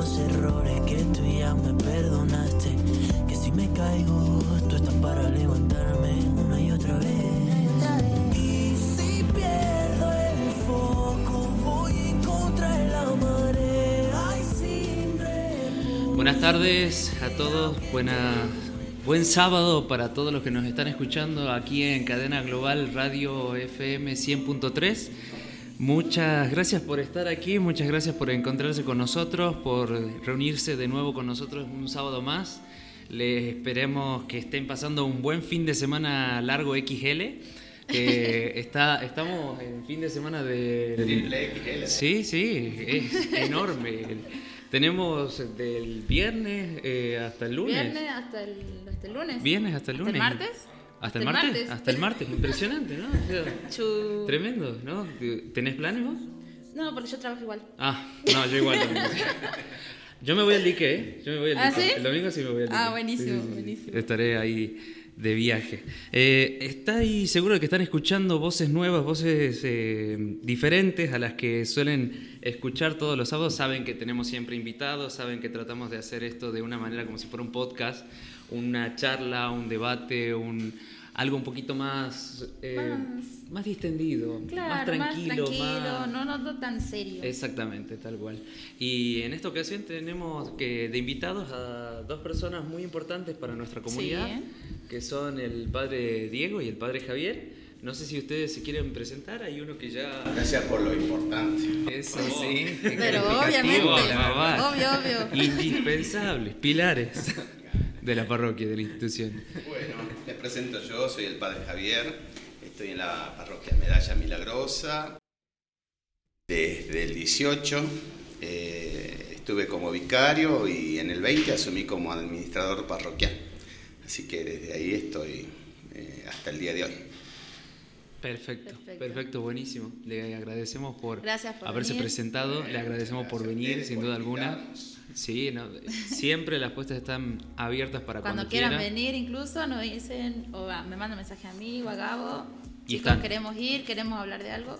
los errores que tú ya me perdonaste. Que si me caigo, tú estás para levantarme una y otra vez. Y si pierdo el foco, voy en contra de la marea. Ay, sin. Buenas tardes a todos, buena, buen sábado para todos los que nos están escuchando aquí en Cadena Global Radio FM 100.3. Muchas gracias por estar aquí, muchas gracias por encontrarse con nosotros, por reunirse de nuevo con nosotros un sábado más. Les esperemos que estén pasando un buen fin de semana largo XL. que está, estamos en fin de semana de... Triple XL. Sí, sí, es enorme. Tenemos del viernes eh, hasta el lunes. Viernes hasta el, hasta el lunes. Viernes hasta el ¿Hasta lunes. el martes? ¿Hasta el martes? Hasta el martes. Impresionante, ¿no? O sea, Chu- Tremendo, ¿no? ¿Tenés planes vos? No, porque yo trabajo igual. Ah, no, yo igual también. Yo me voy al dique, ¿eh? Yo me voy al ¿Ah, dique. sí? El domingo sí me voy al dique. Ah, buenísimo, buenísimo. Estaré ahí de viaje. Eh, ¿Estáis seguro de que están escuchando voces nuevas, voces eh, diferentes a las que suelen escuchar todos los sábados? Saben que tenemos siempre invitados, saben que tratamos de hacer esto de una manera como si fuera un podcast, una charla, un debate, un algo un poquito más, eh, Más- más distendido, Claro, más tranquilo, más- no, no, no tan serio. Exactamente, tal cual. Y en esta ocasión tenemos que de invitados a dos personas muy importantes para nuestra comunidad, Sí. que son el padre Diego y el padre Javier. No sé si ustedes se quieren presentar, hay uno que ya... Gracias por lo importante. Eso sí. Pero obviamente, obvio, obvio. Indispensables, pilares de la parroquia, de la institución. Bueno, les presento yo, soy el padre Javier, estoy en la parroquia Medalla Milagrosa. Desde el 18 eh, estuve como vicario y en el 20 asumí como administrador parroquial. Así que desde ahí estoy eh, hasta el día de hoy. Perfecto, perfecto, Perfecto. buenísimo. Le agradecemos por, por haberse venir. presentado, le agradecemos por venir, sin duda alguna. invitarnos. Sí, no, siempre las puestas están abiertas para cuando, Cuando quieran venir incluso nos dicen, o a- me mandan mensaje a mí o a Gabo. Y Chicos, están. queremos ir, queremos hablar de algo.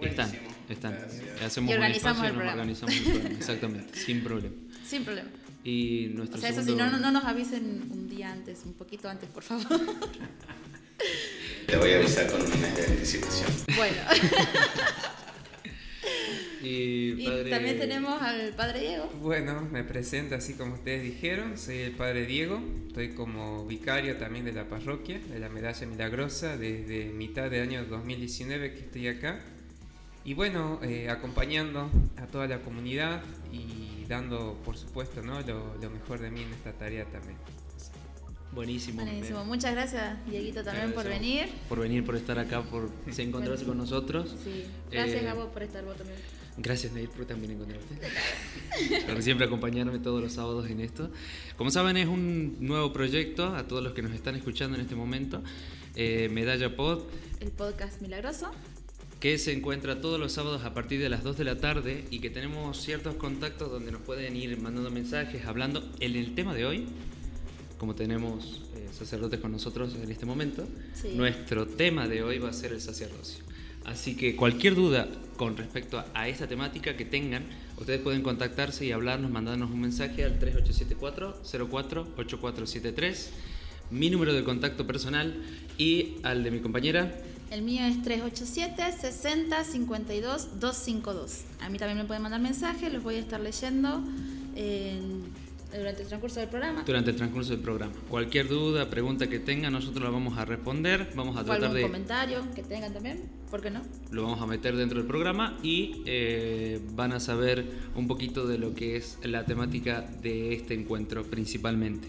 Están, están. Gracias. Hacemos Y un organizamos espacio y el programa. organizamos el programa, exactamente, sin problema. Sin problema. Y O nuestro sea, eso sí, segundo... no, no, no nos avisen un día antes, un poquito antes, por favor. Te voy a avisar con un mes de anticipación. bueno. Y, Y padre- también tenemos al padre Diego. Bueno, me presento así como ustedes dijeron, soy el padre Diego, estoy como vicario también de la parroquia, de la Medalla Milagrosa, desde mitad de año 2019 que estoy acá. Y bueno, eh, acompañando a toda la comunidad y dando, por supuesto, ¿no? lo, lo mejor de mí en esta tarea también. Buenísimo. Buenísimo. Muchas gracias, Dieguito, también por venir. Por venir, por estar acá, por se encontrarse con nosotros. Sí. Gracias, Eh, Gabo, por estar vos también. Gracias, Nair, por también encontrarte. por siempre acompañarme todos los sábados en esto. Como saben, es un nuevo proyecto a todos los que nos están escuchando en este momento. eh, Medalla Pod, El podcast milagroso. que se encuentra todos los sábados a partir de las 2 de la tarde y que tenemos ciertos contactos donde nos pueden ir mandando mensajes, hablando. En el tema de hoy, como tenemos eh, sacerdotes con nosotros en este momento, Sí. nuestro tema de hoy va a ser el sacerdocio. Así que cualquier duda con respecto a, esta temática que tengan, ustedes pueden contactarse y hablarnos, mandarnos un mensaje al 3874-048473, mi número de contacto personal y al de mi compañera El mío es 387-60-52-252. A mí también me pueden mandar mensajes, los voy a estar leyendo en- durante el transcurso del programa. durante el transcurso del programa. Cualquier duda, pregunta que tengan, nosotros la vamos a responder, vamos a tratar algún de... comentario que tengan también, ¿por qué no? Lo vamos a meter dentro del programa y eh, van a saber un poquito de lo que es la temática de este encuentro principalmente.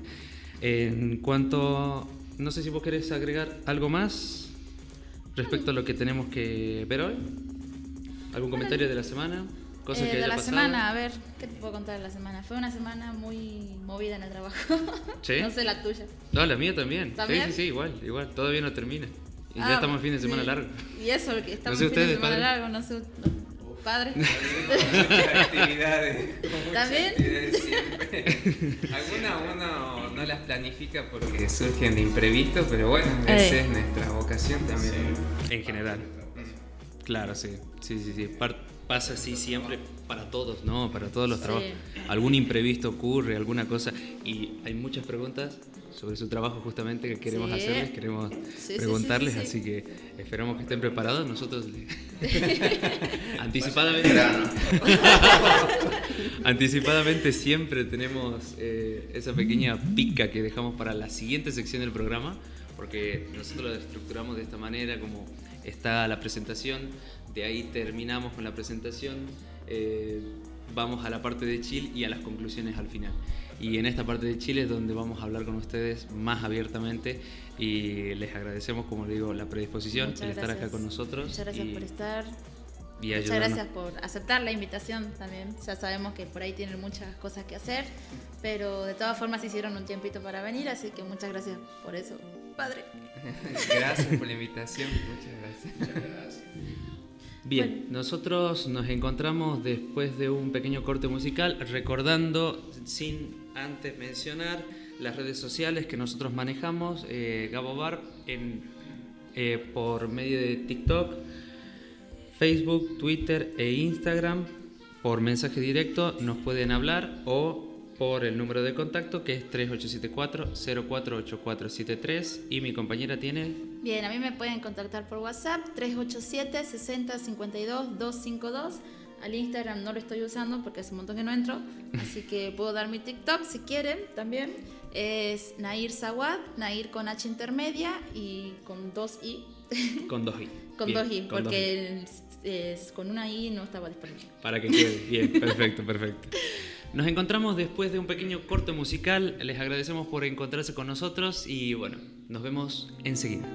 En cuanto... No sé si vos querés agregar algo más respecto a lo que tenemos que ver hoy. ¿Algún comentario de la semana? Cosas Eh, que de haya la pasado? semana, a ver, ¿qué te puedo contar de la semana? Fue una semana muy movida en el trabajo. ¿Sí? no sé la tuya. No, la mía también. ¿También? Sí, sí, sí, igual, igual. Todavía no termina. Y Ah, ya estamos en fin de semana largo. Y eso, que estamos sé en fin de semana padre. largo, no sé. no- Padre. Muchas actividades. muchas ¿También? Algunas uno no las planifica porque surgen de imprevisto, pero bueno, esa Eh. es nuestra vocación también. En general. Claro, sí. Sí, sí, sí. Pasa así siempre para todos, ¿no? Para todos los Sí. trabajos. Algún imprevisto ocurre, alguna cosa, y hay muchas preguntas sobre su trabajo justamente que queremos Sí. hacerles, queremos sí, preguntarles, sí, sí. así que esperamos que estén preparados. Nosotros anticipadamente, anticipadamente siempre tenemos eh, esa pequeña pica que dejamos para la siguiente sección del programa, porque nosotros lo estructuramos de esta manera, como está la presentación, de ahí terminamos con la presentación, eh, vamos a la parte de chill y a las conclusiones al final. Y en esta parte de Chile es donde vamos a hablar con ustedes más abiertamente y les agradecemos, como digo, la predisposición, Muchas el estar acá gracias. con nosotros. Muchas gracias y- por estar. y Muchas ayudarnos. gracias por aceptar la invitación también. Ya sabemos que por ahí tienen muchas cosas que hacer, pero de todas formas hicieron un tiempito para venir, así que muchas gracias por eso, padre. Gracias por la invitación, muchas gracias. Bien, nosotros nos encontramos después de un pequeño corte musical, recordando, sin antes mencionar, las redes sociales que nosotros manejamos, eh, Gabo Bar, en, eh, por medio de TikTok, Facebook, Twitter e Instagram. Por mensaje directo nos pueden hablar o por el número de contacto que es 3874-048473 y mi compañera tiene Bien, a mí me pueden contactar por WhatsApp 387 60 52 252. Al Instagram no lo estoy usando porque hace un montón que no entro, así que puedo dar mi TikTok si quieren también. Es Nair Sawad, Nair con H intermedia y con dos I. con dos I. con Bien, dos I, con dos I. porque es- es- con una I no estaba disponible. Para que quede bien, perfecto, perfecto. Nos encontramos después de un pequeño corte musical. Les agradecemos por encontrarse con nosotros y bueno, nos vemos enseguida.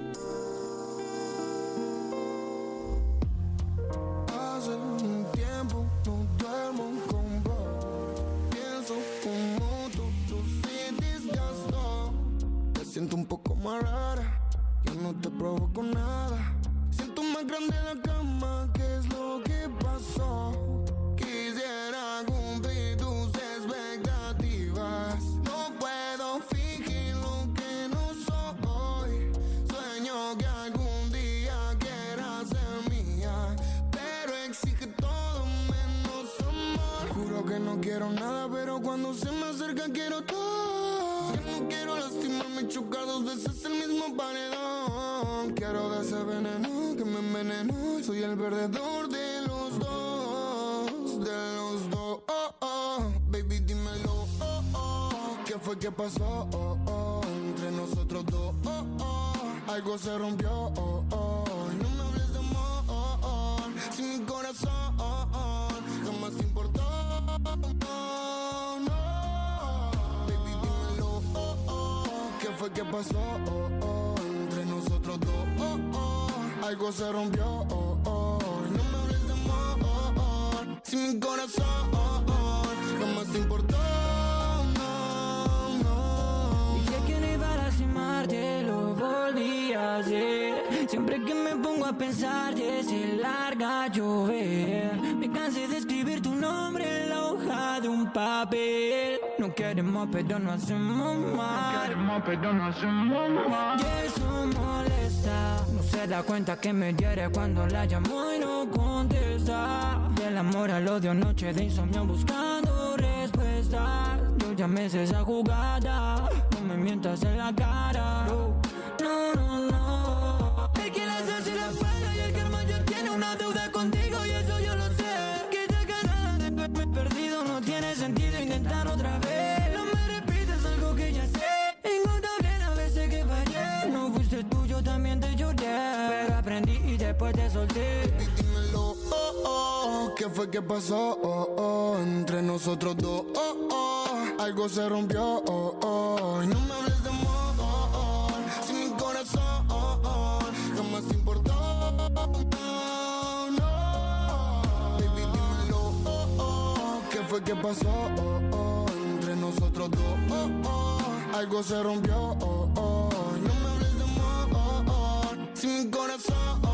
Que pasó? Oh, oh. Entre nosotros dos. Oh, oh. Algo se rompió. Oh, oh. No me hables de amor. Si mi corazón jamás importó. No. Baby, dímelo. ¿Qué fue que pasó? Entre nosotros dos. Algo se rompió. No me hables de amor. Si mi corazón pongo a pensar, ya se larga llover. Me cansé de escribir tu nombre en la hoja de un papel. No queremos, pero no hacemos mal. Y eso molesta. No se da cuenta que me hiere cuando la llamo y no contesta. Del amor al odio, noche de insomnio buscando respuestas. Yo ya me sé esa jugada. No me mientas en la cara. No, fue que pasó? Entre nosotros dos, oh, oh, algo se rompió, oh, oh, no me hables de amor, oh, oh, si mi corazón, jamás te importó, no, baby, dímelo, ¿qué fue que pasó? Entre nosotros dos, algo se rompió, no me hables de amor, oh, oh, si mi corazón,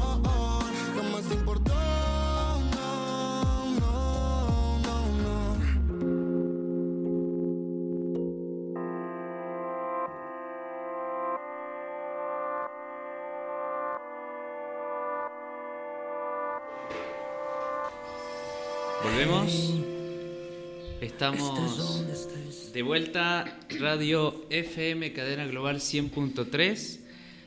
Volvemos. Estamos de vuelta. Radio FM Cadena Global 100.3.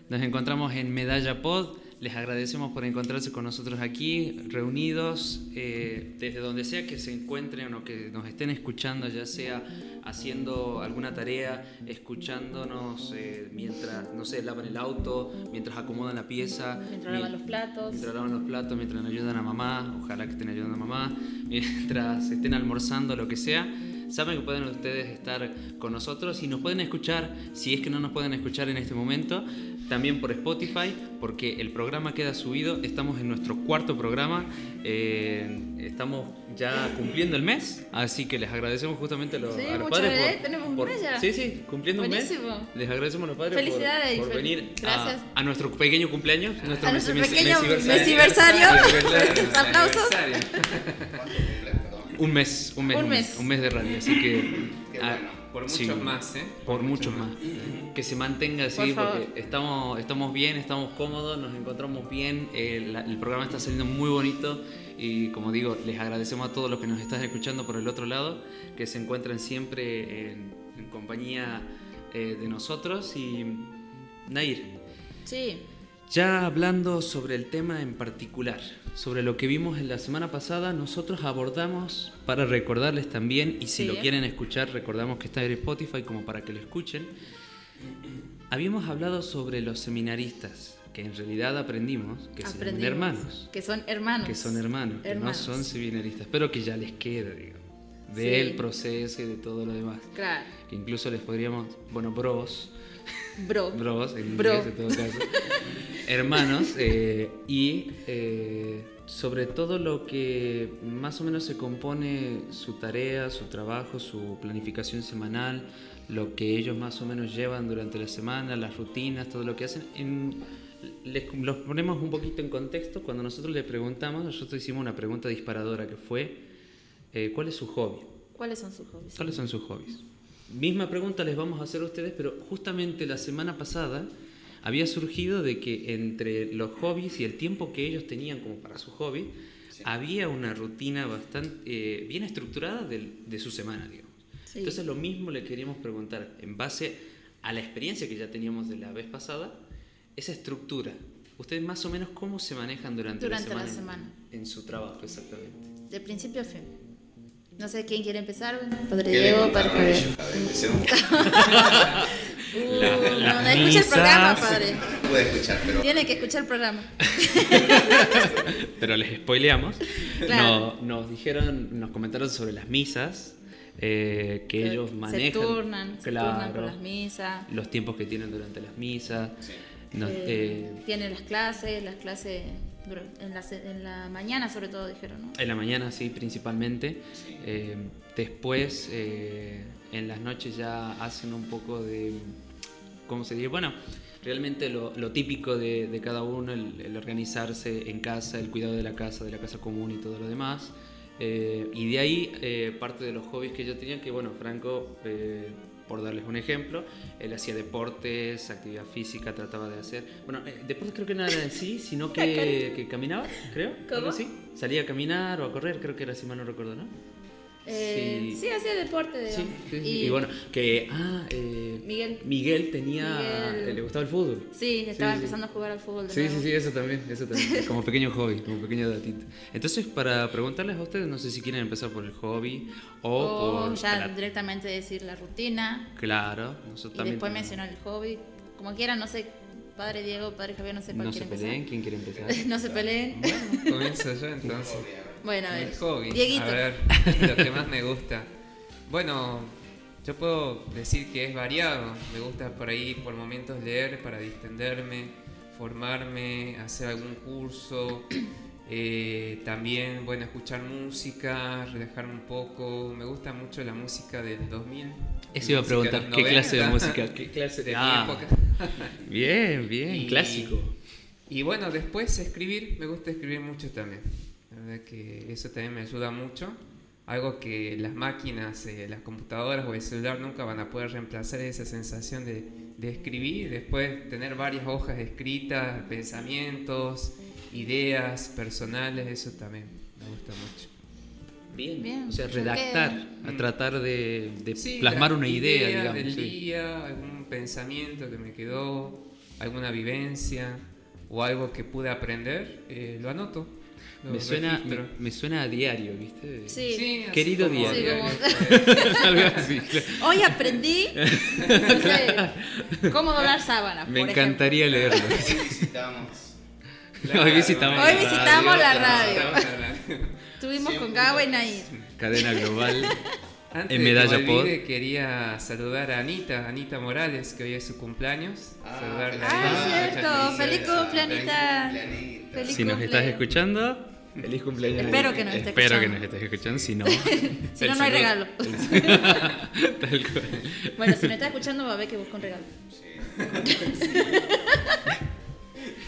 Nos encontramos en Medalla Pod. Les agradecemos por encontrarse con nosotros aquí, reunidos, eh, desde donde sea que se encuentren o que nos estén escuchando, ya sea haciendo alguna tarea, escuchándonos eh, mientras, no sé, lavan el auto, mientras acomodan la pieza. Mientras lavan los platos. Mientras lavan los platos, mientras ayudan a mamá, ojalá que estén ayudando a mamá, mientras estén almorzando, lo que sea. Saben que pueden ustedes estar con nosotros y nos pueden escuchar, si es que no nos pueden escuchar en este momento, también por Spotify, porque el programa queda subido. Estamos en nuestro cuarto programa, eh, estamos ya cumpliendo el mes, así que les agradecemos justamente a los, Sí, a los muchas padres. tenemos un mes ya. Sí, sí, cumpliendo un Buenísimo. mes. Les agradecemos a los padres por- Felicidades, por, fel- venir a-. A, nuestro pequeño cumpleaños, nuestro A nuestro mes- pequeño mesiversario. Aplausos. Un mes, un mes, Un un mes, un mes de radio, así que Qué bueno. Por muchos sí, más, ¿eh? por muchos más. Que se mantenga así, Por favor. porque estamos, estamos bien, estamos cómodos, nos encontramos bien, el, la- el programa está saliendo muy bonito y como digo, les agradecemos a todos los que nos están escuchando por el otro lado, que se encuentran siempre en, en compañía eh, de nosotros y Nair, Sí, ya hablando sobre el tema en particular, sobre lo que vimos en la semana pasada, nosotros abordamos, para recordarles también, y si Sí. lo quieren escuchar, recordamos que está en Spotify como para que lo escuchen, habíamos hablado sobre los seminaristas, que en realidad aprendimos que son aprendimos. hermanos, Que son hermanos. que son hermanos, que Hermanos. no son seminaristas, pero que ya les queda, digamos, Sí. del proceso y de todo lo demás. Claro. Que incluso les podríamos, bueno, bros, Bro. bros, en Bro. inglés en todo caso, hermanos, eh, y eh, sobre todo lo que más o menos se compone su tarea, su trabajo, su planificación semanal, lo que ellos más o menos llevan durante la semana, las rutinas, todo lo que hacen. En, les, los ponemos un poquito en contexto. Cuando nosotros le preguntamos, nosotros hicimos una pregunta disparadora que fue, eh, ¿cuál es su hobby? ¿Cuáles son sus hobbies? ¿Cuáles son sus hobbies? Misma pregunta les vamos a hacer a ustedes, pero justamente la semana pasada había surgido de que entre los hobbies y el tiempo que ellos tenían como para su hobby, había una rutina bastante eh, bien estructurada de, su semana, digamos. Sí. Entonces lo mismo le queríamos preguntar, en base a la experiencia que ya teníamos de la vez pasada, esa estructura, ¿ustedes más o menos cómo se manejan durante, Durante la la semana? semana. En, en su trabajo, exactamente. De principio a fin. No sé quién quiere empezar. Padre ¿Qué le Diego, Padre Javier. Uh, La- no, no escucha el programa, padre. No pude escuchar, pero Tiene que escuchar el programa. pero les spoileamos. Claro. No- nos dijeron, nos comentaron sobre las misas eh, que ellos manejan. Se turnan, se turnan Claro, con las misas. los tiempos que tienen durante las misas. Sí. Nos- Eh, eh, tienen las clases, las clases en la, en la mañana sobre todo dijeron, ¿no? en la mañana sí, principalmente. Eh, después, eh, en las noches ya hacen un poco de, ¿cómo se dice? Bueno, realmente lo, lo típico de, de cada uno, el, el organizarse en casa, el cuidado de la casa, de la casa común y todo lo demás. Eh, y de ahí eh, parte de los hobbies que yo tenía, que bueno, Franco, eh, por darles un ejemplo, él hacía deportes, actividad física, trataba de hacer, bueno, eh, deportes creo que nada en sí, sino que, que caminaba, creo, ¿Cómo? así. Salía a caminar o a correr, creo que era así, mal no recuerdo, ¿no? Eh, sí. hacía deporte, Sí, sí, sí. Y, Y, bueno, que ah, eh, Miguel. Miguel tenía, Miguel. eh, le gustaba el fútbol. Sí, estaba sí. empezando a jugar al fútbol Sí, sí, nuevo. sí, eso también, eso también, como pequeño hobby, como pequeño datito. Entonces, para preguntarles a ustedes, no sé si quieren empezar por el hobby o, O por... ya la- directamente decir la rutina Claro, nosotros y también... después mencionar el hobby. Como quieran, no sé, padre Diego, padre Javier, no sé cuál No se peleen, empezar. ¿quién quiere empezar? no se peleen. Bueno, comienzo yo entonces. Bueno, a ver. Mi hobby. Dieguito. A ver, lo que más me gusta. Bueno, yo puedo decir que es variado. Me gusta por ahí por momentos leer para distenderme, formarme, hacer algún curso. eh, también, bueno, escuchar música, relajarme un poco. Me gusta mucho la música del 2000. Eso iba a preguntar, ¿qué clase de 90, música? ¿Qué clase de Ah, época. Bien, bien, Y- clásico. Y bueno, después escribir, me gusta escribir mucho también. Verdad que eso también me ayuda mucho. Algo que las máquinas, eh, las computadoras o el celular nunca van a poder reemplazar esa sensación de, de escribir, después tener varias hojas escritas, pensamientos, ideas personales, eso también me gusta mucho. Bien. Bien. O sea, ¿Por redactar, qué? a tratar de, de Sí, plasmar la una idea, idea digamos. del sí. día, algún pensamiento que me quedó, alguna vivencia o algo que pude aprender, eh, lo anoto. Me suena, me, suena a diario, ¿viste? Sí. Sí, Querido como diario. Sí, como- Algo así, claro. Hoy aprendí no sé, cómo doblar sábanas. Me por encantaría leerlo. Hoy visitamos. Hoy visitamos Hoy la visitamos la radio. radio. Estuvimos con Gabo y Nair. Cadena global. Antes En Medalla que Pod. quería saludar a Anita, Anita Morales, que hoy es su cumpleaños. Ah, Saludarla. Ah, Ah, cierto. Feliz Anita. Cumpleaños. Feliz Si nos estás escuchando, feliz cumpleaños. Espero que nos estés Espero que escuchando. nos estés escuchando, si no. Si no, no hay regalo. Tal cual. Bueno, si no estás escuchando, va a ver que busca un regalo.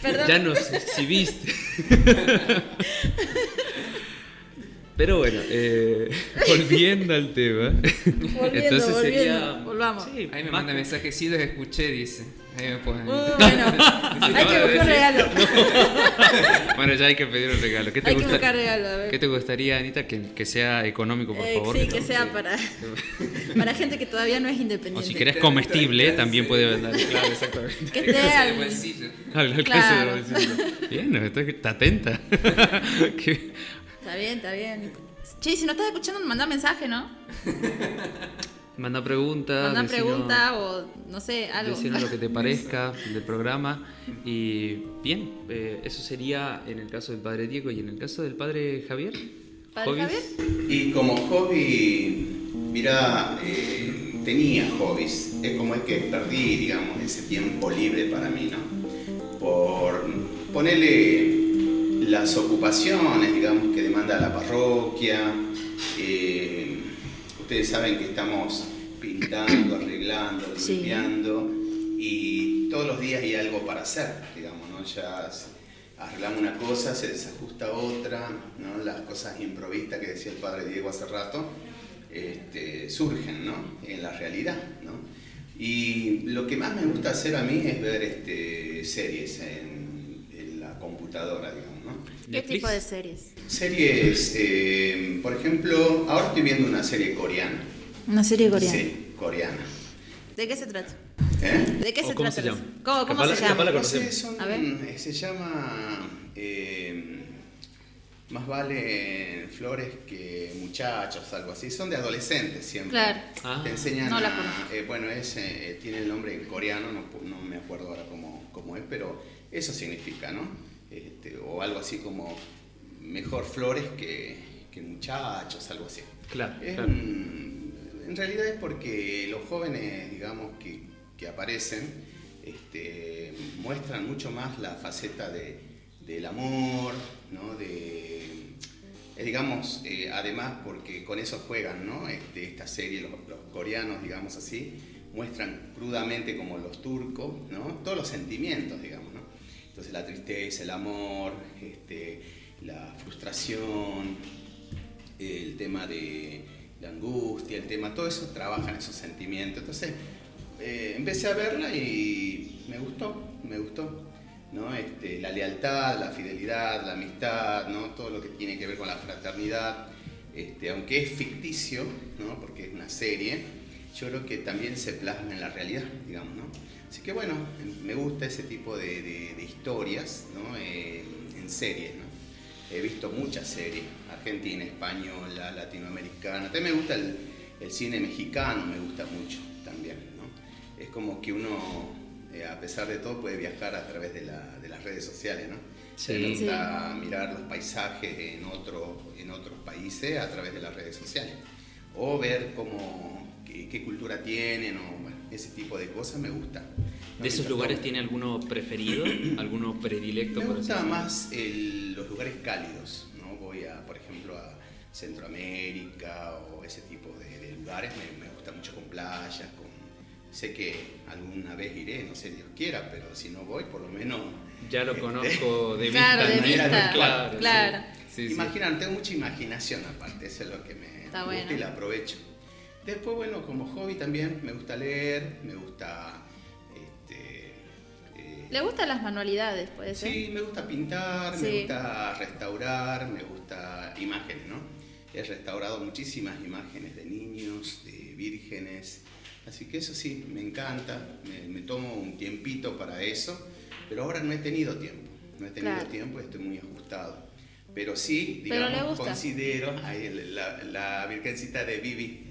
Perdón. Ya nos exhibiste. Pero bueno, eh, volviendo al tema. Volviendo, entonces volviendo. sería. Volvamos. Sí, Ahí me manda que- mensaje, sí los escuché, dice. Ahí me ponen. Uh, bueno, hay que buscar un regalo. Bueno, ya hay que pedir un regalo. ¿Qué te, Hay que gusta- buscar regalo, a ver. ¿Qué te gustaría, Anita? Que, que sea económico, por Eh, favor. sí, que sea para, para gente que todavía no es O independiente. si querés comestible, también puede vender. Claro, exactamente. Que esté al- bolsillo. Al alcance Claro. del bolsillo. Bien, está, está atenta. Qué- Está bien, está bien. Che, si no estás escuchando, manda mensaje, ¿no? Manda preguntas. Manda decinos- pregunta o no sé, algo. Decinos lo que te parezca del programa. Y bien, eh, eso sería en el caso del padre Diego y en el caso del padre Javier. ¿Padre ¿Hobbies? Javier? Y como hobby, mira, eh, tenía hobbies. Es como es que perdí, digamos, ese tiempo libre para mí, ¿no? Por ponerle las ocupaciones, digamos, que demanda la parroquia. eh, ustedes saben que estamos pintando, arreglando, Sí. limpiando y todos los días hay algo para hacer, digamos, ¿no? Ya arreglamos una cosa, se desajusta otra, ¿no? Las cosas improvistas que decía el padre Diego hace rato, este, surgen, ¿no? En la realidad, ¿no? Y lo que más me gusta hacer a mí es ver este, series en, en la computadora, digamos, ¿no? ¿Qué Netflix. tipo de series? Series, eh, por ejemplo, ahora estoy viendo una serie coreana. Una serie coreana. Sí, coreana. ¿De qué se trata? ¿Eh? ¿De qué ¿O se cómo trata? se llama? ¿Cómo, cómo se llama? la No sé, son- A ver. eh, se llama eh, Más vale flores que muchachos, algo así. Son de adolescentes siempre. Claro. Ah. Te enseñan No la a- conozco. eh, bueno, es, eh, tiene el nombre en coreano, no, no me acuerdo ahora cómo, cómo es, pero eso significa, ¿no? Este, o algo así como mejor flores que, que muchachos, algo así. Claro, Es claro. un- en realidad es porque los jóvenes, digamos, que, que aparecen, este, muestran mucho más la faceta de, del amor, ¿no? De, eh, digamos, eh, además porque con eso juegan, ¿no? Este, esta serie, los, los coreanos, digamos así, muestran crudamente como los turcos, ¿no? Todos los sentimientos, digamos. Entonces la tristeza, el amor, este, la frustración, el tema de la angustia, el tema, todo eso trabajan esos sentimientos. Entonces, eh, empecé a verla y me gustó, me gustó. ¿no? Este, la lealtad, la fidelidad, la amistad, ¿no? todo lo que tiene que ver con la fraternidad, este, aunque es ficticio, ¿no? porque es una serie, yo creo que también se plasma en la realidad, digamos. ¿no? Así que bueno, me gusta ese tipo de, de- de historias ¿no? Eh, en series. ¿no? He visto muchas series, argentina, española, latinoamericana. También me gusta el, el cine mexicano, me gusta mucho también. ¿no? Es como que uno, eh, a pesar de todo, puede viajar a través de, la- de las redes sociales. ¿no? Sí. Me gusta mirar los paisajes en, otro, en otros países a través de las redes sociales. O ver cómo, qué, qué cultura tienen, o bueno, ese tipo de cosas me gusta. ¿De esos lugares tiene alguno preferido? ¿Alguno predilecto? Me por gusta más el- los lugares cálidos, ¿no? Voy a, por ejemplo, a Centroamérica o ese tipo de, de lugares, me, me gusta mucho con playas, con... Sé que alguna vez iré, no sé Dios quiera, pero si no voy, por lo menos... Ya lo conozco de Claro, vista. de ¿no? vista. Claro, Claro. sí. Sí, sí. Imaginan, tengo mucha imaginación aparte, eso es lo que me Está gusta bueno. y la aprovecho. Después, bueno, como hobby también me gusta leer, me gusta... Este, eh, ¿Le gustan las manualidades, puede ser? Sí, me gusta pintar, Sí. me gusta restaurar, me gusta imágenes, ¿no? he restaurado muchísimas imágenes de niños, de vírgenes, así que eso sí, me encanta, me, me tomo un tiempito para eso, pero ahora no he tenido tiempo, no he tenido Claro. tiempo, estoy muy ajustado. Pero sí, digamos, considero la, la virgencita de Vivi.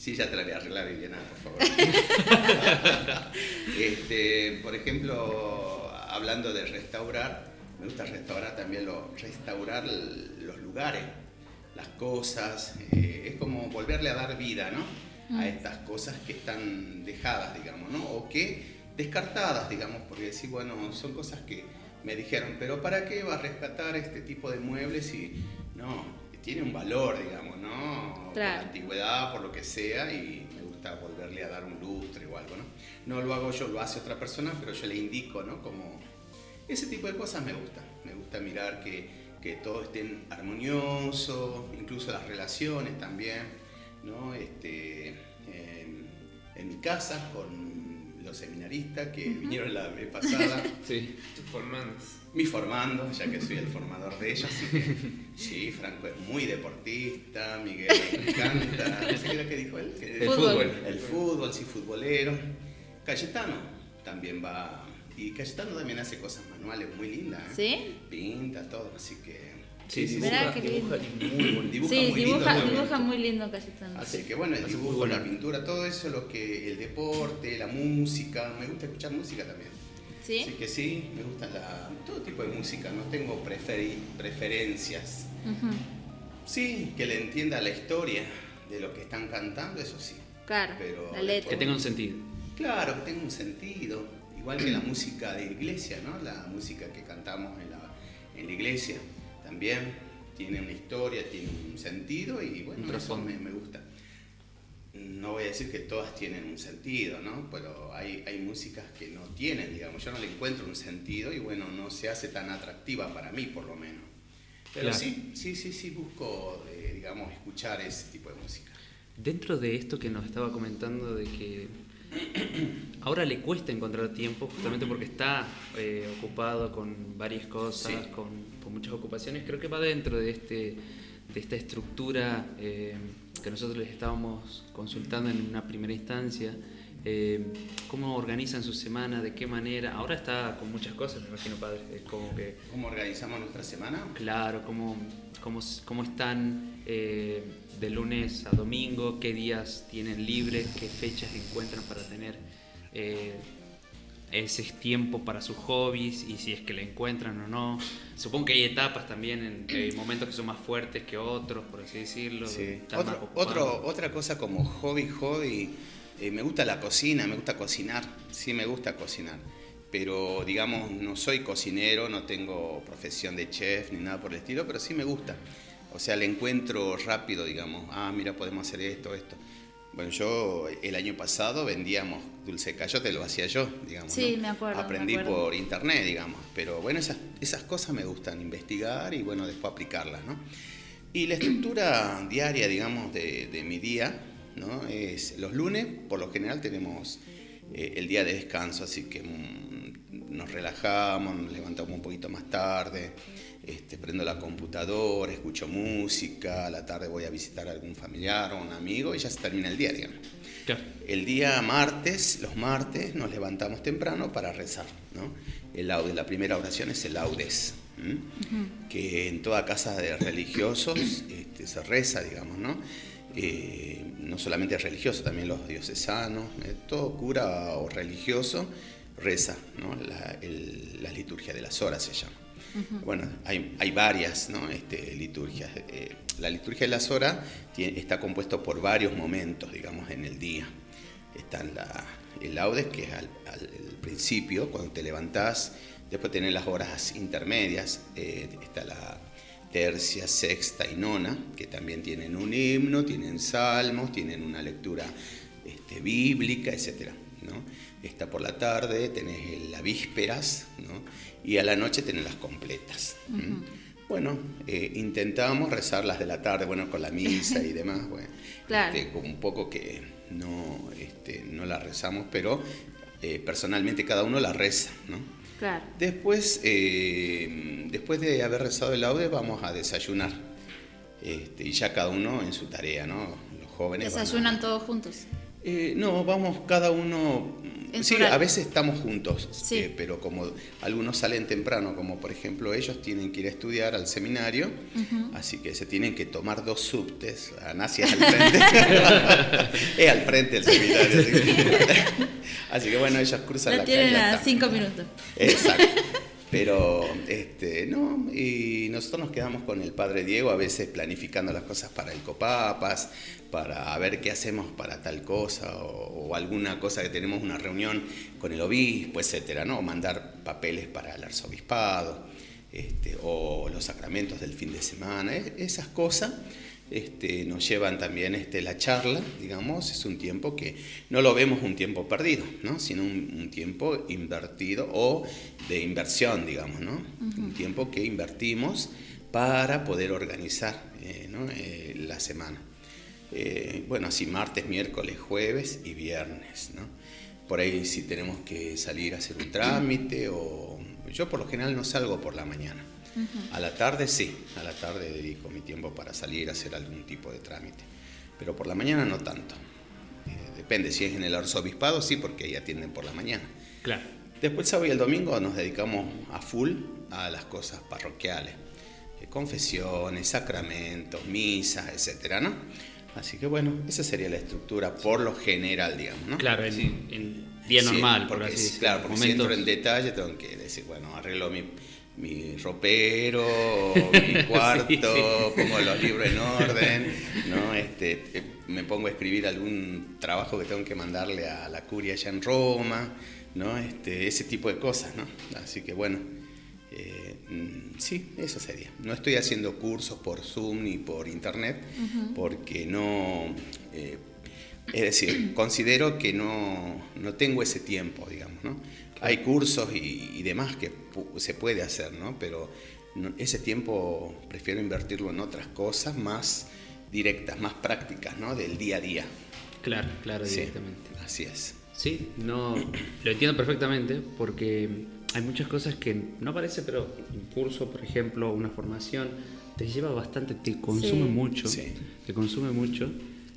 Sí, ya te la voy a arreglar, Viviana, por favor. este, por ejemplo, hablando de restaurar, me gusta restaurar también lo, restaurar los lugares, las cosas. eh, es como volverle a dar vida, ¿no? A estas cosas que están dejadas, digamos, ¿no? O que descartadas, digamos, porque decir, bueno, son cosas que me dijeron, pero ¿para qué va a rescatar este tipo de muebles si no, tiene un valor, digamos, ¿no? Por la antigüedad, por lo que sea, y me gusta volverle a dar un lustre o algo, ¿no? No lo hago yo, lo hace otra persona, pero yo le indico, ¿no? Como ese tipo de cosas me gusta. Me gusta mirar que, que todo esté armonioso, incluso las relaciones también, ¿no? Este, en, en mi casa con los seminaristas que vinieron la vez pasada. Sí. Tú formandos. Mi formando, ya que soy el formador de ellos, así que sí, Franco es muy deportista, Miguel me encanta, no sé qué era que dijo él. El Fútbol. fútbol. el fútbol, sí, futbolero. Cayetano también va, y Cayetano también hace cosas manuales muy lindas, ¿eh? ¿Sí? Pinta todo, así que... Sí, sí, dibuja, qué dibuja muy. Dibuja sí, muy dibuja, lindo, muy dibuja muy lindo Cayetano. Así que bueno, el dibujo, la pintura, todo eso, lo que el deporte, la música, me gusta escuchar música también. ¿Sí? Así que sí, me gusta la- todo tipo de música, no tengo preferi- preferencias. Sí, que le entienda la historia de lo que están cantando, eso sí. Claro, Pero la letra. Que tenga un sentido. Claro, que tenga un sentido, igual que la música de iglesia, ¿no? La música que cantamos en la, en la iglesia también tiene una historia, tiene un sentido y bueno, Un eso me, me gusta. No voy a decir que todas tienen un sentido, ¿no? Pero hay, hay músicas que no tienen, digamos, yo no le encuentro un sentido y bueno, no se hace tan atractiva para mí por lo menos. Pero Claro. sí, sí, sí, sí, busco, eh, digamos, escuchar ese tipo de música. Dentro de esto que nos estaba comentando de que ahora le cuesta encontrar tiempo justamente porque está eh, ocupado con varias cosas, Sí. con, con muchas ocupaciones, creo que va dentro de, este, de esta estructura eh, que nosotros les estábamos consultando en una primera instancia. eh, ¿Cómo organizan su semana? ¿De qué manera? Ahora está con muchas cosas, me imagino, padre. Es como que ¿Cómo organizamos nuestra semana? Claro, cómo, cómo, cómo están eh, de lunes a domingo, qué días tienen libres, qué fechas encuentran para tener eh, ese tiempo para sus hobbies y si es que le encuentran o no. Supongo que hay etapas también, en, hay momentos que son más fuertes que otros, por así decirlo. Sí. Otro, otro- otra cosa como hobby, hobby, eh, me gusta la cocina, me gusta cocinar, sí me gusta cocinar, pero digamos, no soy cocinero, no tengo profesión de chef ni nada por el estilo, pero sí me gusta. O sea, le encuentro rápido, digamos, ah, mira, podemos hacer esto, esto. Bueno, yo el año pasado vendíamos dulce cayote, lo hacía yo, digamos. Sí, ¿no? me acuerdo, me Aprendí acuerdo. por internet, digamos. Pero bueno, esas, esas cosas me gustan, investigar y bueno, después aplicarlas, ¿no? Y la estructura diaria, digamos, de, de mi día, ¿no? Es los lunes, por lo general tenemos eh, el día de descanso, así que nos relajamos, nos levantamos un poquito más tarde, este, prendo la computadora, escucho música, a la tarde voy a visitar a algún familiar o un amigo y ya se termina el día, digamos. El día martes, los martes, nos levantamos temprano para rezar. ¿no? El laude, la primera oración es el laudes, ¿m? que en toda casa de religiosos este, se reza, digamos, ¿no? Eh, no solamente religioso, también los diocesanos, eh, todo cura o religioso reza, ¿no? la, el- la liturgia de las horas se llama. Bueno, hay, hay varias ¿no? este, liturgias. Eh, la liturgia de las horas tiene- está compuesto por varios momentos, digamos, en el día. Está la- el laudes, que es al, al- el principio, cuando te levantás, después tenés las horas intermedias, eh, está la tercia, sexta y nona, que también tienen un himno, tienen salmos, tienen una lectura este, bíblica, etc. Está por la tarde, tenés las vísperas, ¿no? y a la noche tenés las completas. Bueno, eh, intentamos rezar las de la tarde, bueno, con la misa y demás, bueno, Claro. este, un poco que no, este, no la rezamos, pero eh, personalmente cada uno la reza, ¿no? Claro. Después, eh, después de haber rezado el laude, vamos a desayunar. este, y ya cada uno en su tarea, ¿no? Los jóvenes. van a- Desayunan todos juntos. Eh, no, vamos cada uno. En Sí, a veces estamos juntos, Sí. eh, pero como algunos salen temprano, como por ejemplo ellos tienen que ir a estudiar al seminario, así que se tienen que tomar dos subtes. Anasi es al frente. es al frente el seminario. Así que, así que bueno, ellos cruzan la, La tienen a cinco minutos. Exacto. Pero, este, no, y nosotros nos quedamos con el padre Diego a veces planificando las cosas para el Copapas, para ver qué hacemos para tal cosa, o, o alguna cosa que tenemos una reunión con el obispo, etcétera, ¿no? O mandar papeles para el arzobispado, este, o los sacramentos del fin de semana, e- esas cosas. Este, nos llevan también este, la charla, digamos, es un tiempo que no lo vemos un tiempo perdido, ¿no? sino un, un tiempo invertido o de inversión, digamos, ¿no? un tiempo que invertimos para poder organizar eh, ¿no? Eh, la semana. Eh, bueno, así martes, miércoles, jueves y viernes. ¿no? Por ahí si tenemos que salir a hacer un trámite o yo por lo general no salgo por la mañana. A la tarde sí, a la tarde dedico mi tiempo para salir a hacer algún tipo de trámite, pero por la mañana no tanto. Eh, depende, si es en el arzobispado sí, porque ahí atienden por la mañana. Claro. Después sábado y el domingo nos dedicamos a full a las cosas parroquiales, eh, confesiones, sacramentos, misas, etcétera, ¿no? Así que bueno, esa sería la estructura por lo general, digamos, ¿no? Claro, en, Sí. en día Sí, normal, por así decirlo. Claro, porque si entro en detalle tengo que decir, bueno, arreglo mi, mi ropero, mi cuarto, pongo los libros en orden, ¿no? Este, eh, me pongo a escribir algún trabajo que tengo que mandarle a la curia allá en Roma, ¿no? Este, ese tipo de cosas, ¿no? Así que bueno, eh, sí, eso sería. No estoy haciendo cursos por Zoom ni por Internet porque no... eh, es decir, considero que no, no tengo ese tiempo, digamos, ¿no? Hay cursos y, y demás que pu- se puede hacer, ¿no? Pero no- ese tiempo prefiero invertirlo en otras cosas más directas, más prácticas, ¿no? Del día a día. Claro, claro, Sí, directamente. así es. Sí, no, lo entiendo perfectamente porque hay muchas cosas que no parece, pero un curso, por ejemplo, una formación, te lleva bastante, te consume Sí. mucho, Sí. te consume mucho,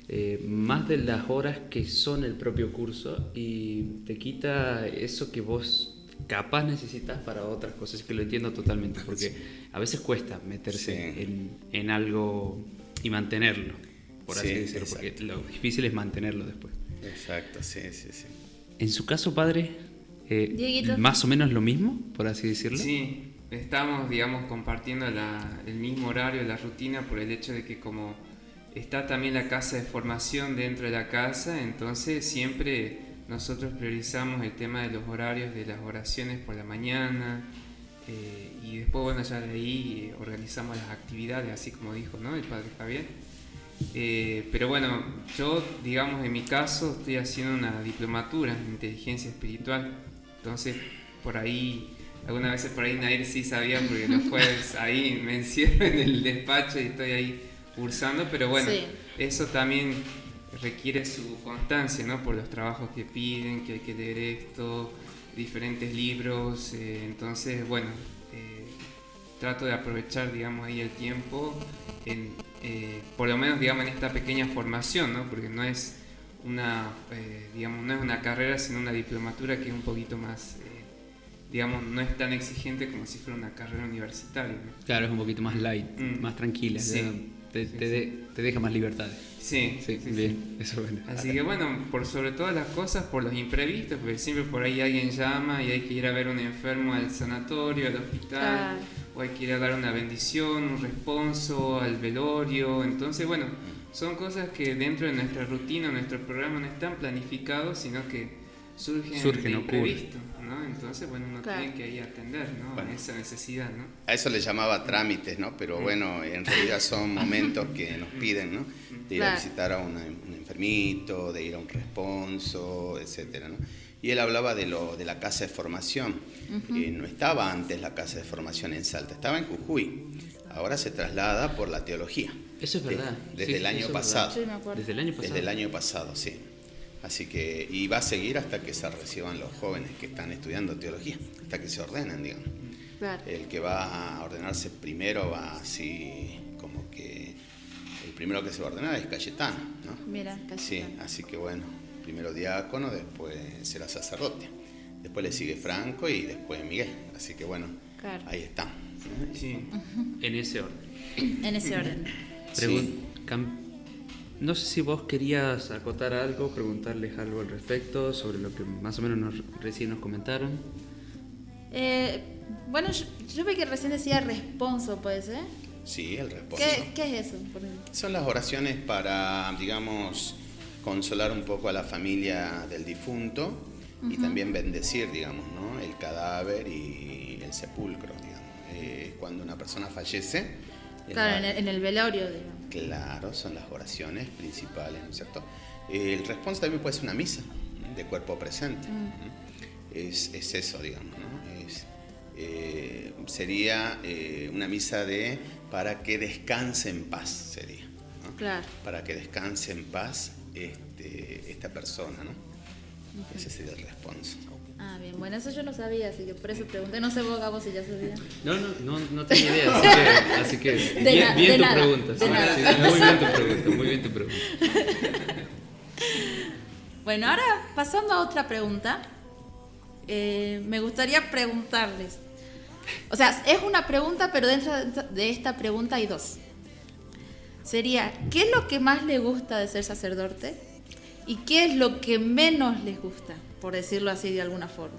eh, más de las horas que son el propio curso y te quita eso que vos capaz necesitas para otras cosas, que lo entiendo totalmente, porque a veces cuesta meterse Sí. en, en algo y mantenerlo, por así Sí, decirlo, porque lo difícil es mantenerlo después. Exacto, sí, sí, sí. En su caso, padre, eh, más o menos lo mismo, por así decirlo. Sí, estamos, digamos, compartiendo la- el mismo horario, la rutina, por el hecho de que como está también la casa de formación dentro de la casa, entonces siempre nosotros priorizamos el tema de los horarios de las oraciones por la mañana eh, y después, bueno, ya de ahí eh, organizamos las actividades, así como dijo, ¿no? El padre Javier. Eh, pero bueno, yo, digamos, en mi caso estoy haciendo una diplomatura en inteligencia espiritual. Entonces, por ahí, algunas veces por ahí Nair sí sabía, porque los jueves ahí me encierro en el despacho y estoy ahí cursando. Pero bueno, Sí. eso también requiere su constancia, ¿no? Por los trabajos que piden, que hay que leer esto, diferentes libros. eh, entonces, bueno, eh, trato de aprovechar, digamos, ahí el tiempo, en, eh, por lo menos, digamos, en esta pequeña formación, ¿no? Porque no es una, eh, digamos, no es una carrera, sino una diplomatura que es un poquito más, eh, digamos, no es tan exigente como si fuera una carrera universitaria, ¿no? Claro, es un poquito más light, Mm. más tranquila, Sí. ya te, Sí, te sí. de- te deja más libertades. Sí, Sí, sí, sí. bien, eso es bueno. Así que bueno, por sobre todas las cosas, por los imprevistos, porque siempre por ahí alguien llama y hay que ir a ver a un enfermo al sanatorio, al hospital, Claro. o hay que ir a dar una bendición, un responso al velorio. Entonces, bueno, son cosas que dentro de nuestra rutina, nuestro programa no están planificados, sino que surgen, Surgen, de imprevisto, ¿no? Entonces, bueno, uno Claro. tiene que ahí atender, ¿no? Bueno. A esa necesidad, ¿no? A eso le llamaba trámites, ¿no? Pero bueno, en realidad son momentos que nos piden, ¿no? De ir a Claro. visitar a una- un enfermito, de ir a un responso, etcétera, ¿no? Y él hablaba de, lo, de la casa de formación. Eh, no estaba antes la casa de formación en Salta, estaba en Jujuy. Ahora se traslada por la teología. Eso es De- verdad. desde Sí, el sí, año pasado. Sí, me. Desde el año pasado. Desde el año pasado, sí. Así que, y va a seguir hasta que se reciban los jóvenes que están estudiando teología, hasta que se ordenan, digamos. Claro. El que va a ordenarse primero va así como que primero que se va a ordenar es Cayetano, ¿no? Mira, Sí, Cayetano. así que bueno, primero diácono, después será sacerdote. Después le sigue Franco y después Miguel. Así que bueno, Claro. ahí está. Sí, en ese orden. En ese orden. Pregun- cam- No sé si vos querías acotar algo, preguntarles algo al respecto sobre lo que más o menos nos- recién nos comentaron. Eh, bueno, yo, yo vi que recién decía responso, puede ser. Sí, el responso. ¿Qué, qué es eso? Por? Son las oraciones para, digamos, consolar un poco a la familia del difunto y también bendecir, digamos, ¿no? el cadáver y el sepulcro, digamos. Eh, cuando una persona fallece. Claro, la- en el, en el velorio, digamos. Claro, son las oraciones principales, ¿no es cierto? El responso también puede ser una misa de cuerpo presente. ¿no? Es, es eso, digamos, ¿no? Es, eh, sería eh, una misa de para que descanse en paz, sería. ¿no? Claro. Para que descanse en paz este, esta persona, ¿no? Ese sería el responso. Ah, bien. Bueno, eso yo no sabía, así que por eso pregunté. No sé vos, Gabo, si ya sabía. No, no, no, no tengo idea, así que, así que De bien, bien de tu nada, pregunta. de sí, nada. sí, sí, muy bien tu pregunta, muy bien tu pregunta. Bueno, ahora pasando a otra pregunta, eh, me gustaría preguntarles. O sea, es una pregunta, pero dentro de esta pregunta hay dos. Sería, ¿qué es lo que más le gusta de ser sacerdote? ¿Y qué es lo que menos les gusta, por decirlo así de alguna forma?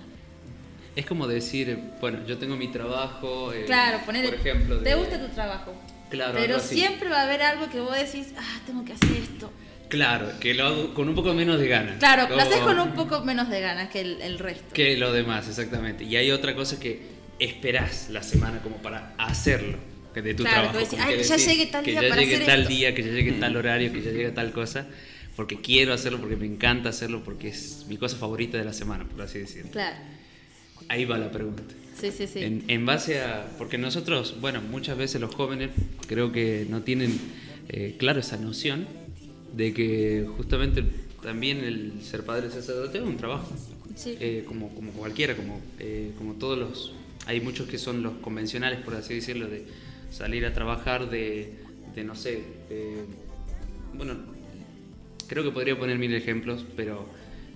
Es como decir, bueno, yo tengo mi trabajo, eh, Claro, poner, por ejemplo, te de- gusta tu trabajo. Claro, pero siempre va a haber algo que vos decís, ah, tengo que hacer esto. Claro, que lo hago con un poco menos de ganas. Claro, lo haces con un poco menos de ganas que el, el resto. Que lo demás, exactamente. Y hay otra cosa que esperás la semana como para hacerlo de tu Claro, trabajo. que decís, "Ay, que ya llegue tal que día ya para llegue hacer tal esto". día, que ya llegue tal horario, que ya llegue tal cosa, porque quiero hacerlo, porque me encanta hacerlo, porque es mi cosa favorita de la semana, por así decirlo. Claro, Ahí va la pregunta. sí, sí, sí. En, en base a. Porque nosotros, bueno, muchas veces los jóvenes creo que no tienen eh, claro esa noción de que justamente también el ser padre sacerdote es un trabajo. Sí. Eh, como, como cualquiera, como, eh, como todos los. Hay muchos que son los convencionales, por así decirlo, de salir a trabajar, de, de no sé. de- bueno, creo que podría poner mil ejemplos, pero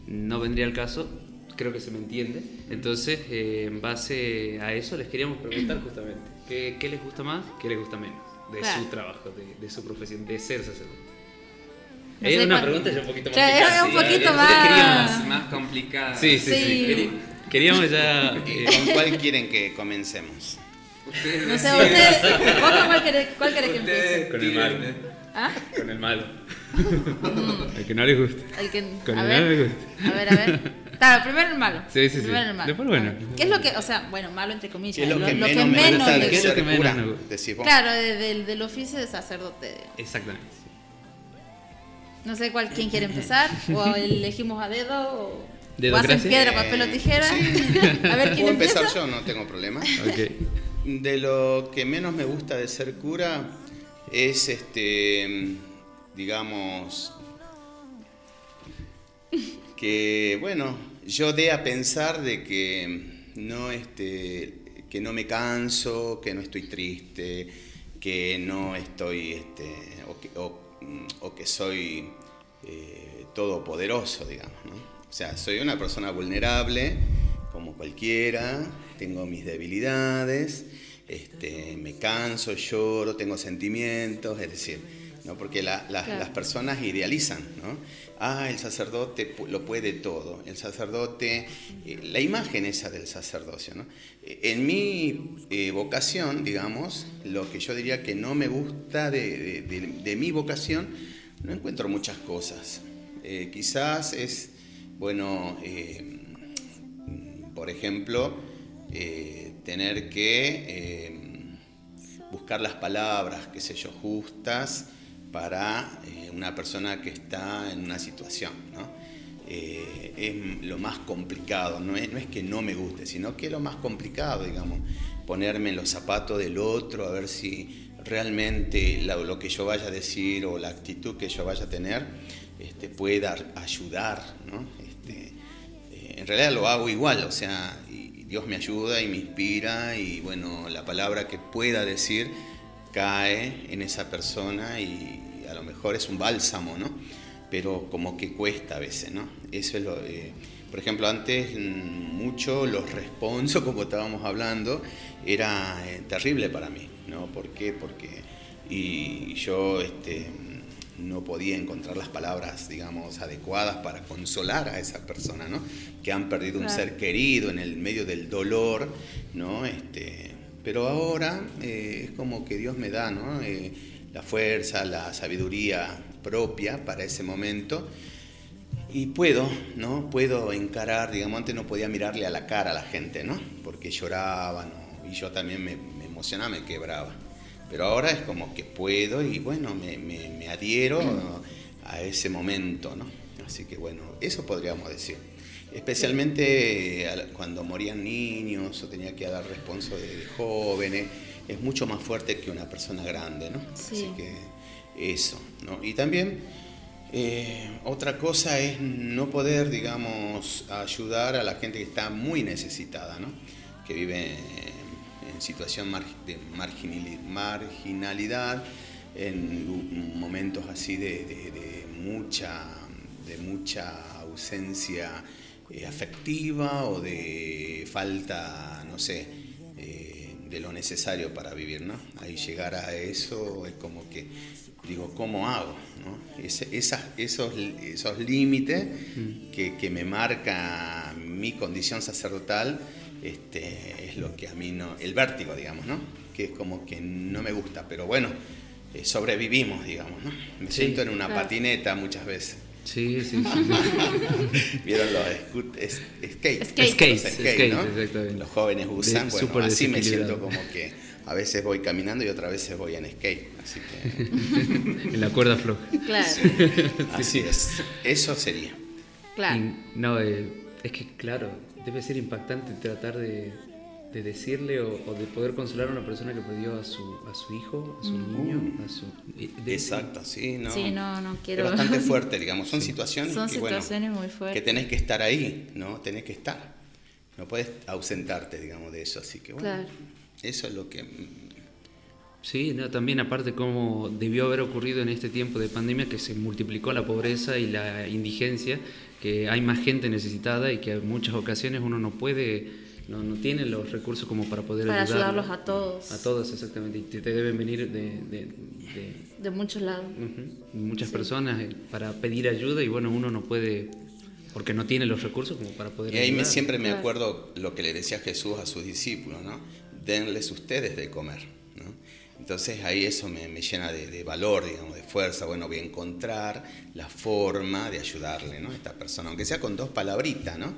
no vendría al caso. Creo que se me entiende. Entonces, eh, en base a eso, les queríamos preguntar justamente: ¿qué, qué les gusta más? ¿Qué les gusta menos? De Claro. su trabajo, de, de su profesión, de ser sacerdote. No es sé una cuál- pregunta ya un poquito más Ya, es un poquito Nosotros más- queríamos- Más, complicada. Sí, sí, sí. Sí. Queríamos ya. ¿Y eh, ¿Con cuál quieren que comencemos? Ustedes No sé, ustedes, ¿vos con cuál querés, cuál querés que empiece? Con el tiren. ¿Ah? con el malo. el que no le gusta. El que, Con a el ver, malo me gusta. A ver, a ver. Claro, primero el malo. Sí, sí, sí. Primero el malo. Después, bueno. ¿Qué es lo que, o sea, bueno, malo entre comillas? ¿Qué es lo, que lo menos me gusta le de ¿Qué es lo ser que menos cura? Claro, de- del, del oficio de sacerdote. Exactamente. No sé cuál, quién quiere empezar, o elegimos a dedo, o, Dedo, o hacen piedra, papel o tijera. Sí. A ver quién Puedo empieza. empezar yo, no tengo problema. De lo que menos me gusta de ser cura es, este, digamos, que, bueno, yo dé a pensar de que no, este, que no me canso, que no estoy triste, que no estoy, este, o, que, o- que soy eh, todopoderoso, digamos, ¿no? O sea, soy una persona vulnerable, como cualquiera, tengo mis debilidades, este, me canso, lloro, tengo sentimientos, es decir, ¿no? porque la- la- Claro. las personas idealizan, ¿no? Ah, el sacerdote lo puede todo, el sacerdote, eh, la imagen esa del sacerdocio, ¿no? En mi eh, vocación, digamos, lo que yo diría que no me gusta de, de- de- de mi vocación, no encuentro muchas cosas. Eh, quizás es, bueno, por ejemplo, tener que eh, buscar las palabras, qué sé yo, justas para eh, una persona que está en una situación, ¿no? Eh, es lo más complicado, no es, no es que no me guste, sino que es lo más complicado, digamos, ponerme en los zapatos del otro, a ver si realmente la- lo que yo vaya a decir o la actitud que yo vaya a tener este, pueda ayudar, ¿no? Este, eh, en realidad lo hago igual, o sea, y Dios me ayuda y me inspira y bueno, la palabra que pueda decir cae en esa persona y a lo mejor es un bálsamo, ¿no? Pero como que cuesta a veces, ¿no? Eso es lo... eh, por ejemplo, antes mm, mucho los responsos, como estábamos hablando, era eh, terrible para mí, ¿no? ¿Por qué? Porque y yo este, no podía encontrar las palabras, digamos, adecuadas para consolar a esa persona, ¿no? Que han perdido un ser querido en el medio del dolor, ¿no? Este, pero ahora eh, es como que Dios me da, ¿no? Eh, la fuerza, la sabiduría propia para ese momento. Y puedo, ¿no? Puedo encarar, digamos, antes no podía mirarle a la cara a la gente, ¿no? Porque lloraba, ¿no? Y yo también me, me emocionaba, me quebraba. Pero ahora es como que puedo y bueno, me, me- me adhiero a ese momento, ¿no? Así que bueno, eso podríamos decir. Especialmente al- cuando morían niños o tenía que dar responso de, de jóvenes, es mucho más fuerte que una persona grande, ¿no? Sí. Así que eso, ¿no? Y también eh, otra cosa es no poder, digamos, ayudar a la gente que está muy necesitada, ¿no? Que vive en, situación de marginali- marginalidad, en momentos así de, de- de mucha, de mucha ausencia eh, afectiva o de falta, no sé, eh, de lo necesario para vivir, ¿no? Ahí llegar a eso es como que digo, ¿cómo hago? ¿no? Esas- esos, esos límites que, que me marca mi condición sacerdotal este, es lo que a mí no, el vértigo, digamos, ¿no? Que es como que no me gusta, pero bueno, eh, sobrevivimos, digamos, ¿no? Me Sí. siento en una Claro. patineta muchas veces. Sí, sí, sí. ¿Vieron los scoot- es- skate? Skate. Skate, Los skate, ¿no? exactamente. Los jóvenes usan, De- bueno, así me siento como que a veces voy caminando y otras veces voy en skate. Así que en la cuerda floja. Claro, así es. Eso sería. claro. Y, no, eh, es que claro, debe ser impactante tratar de, de decirle o, o de poder consolar a una persona que perdió a su, a su hijo, a su niño, a su... Exacto, sí, no. Sí, no, no quiero. Es bastante fuerte, digamos. Son situaciones Son que, bueno, situaciones muy que fuertes. tenés que estar ahí, ¿no? Tenés que estar. No puedes ausentarte, digamos, de eso. Así que, bueno, Claro. eso es lo que... Sí, no, también aparte cómo debió haber ocurrido en este tiempo de pandemia que se multiplicó la pobreza y la indigencia, que hay más gente necesitada y que en muchas ocasiones uno no puede, no, no tiene los recursos como para poder Para ayudarlo. ayudarlos a todos. A todos, exactamente. Y te, te deben venir de, de- de- De muchos lados. muchas personas eh, para pedir ayuda y bueno, uno no puede, porque no tiene los recursos como para poder Y ahí me, ayudar. siempre me Claro. acuerdo lo que le decía Jesús a sus discípulos, ¿no? Denles ustedes de comer. Entonces ahí eso me, me llena de, de valor, digamos, de fuerza. Bueno, voy a encontrar la forma de ayudarle, ¿no? A esta persona, aunque sea con dos palabritas, ¿no?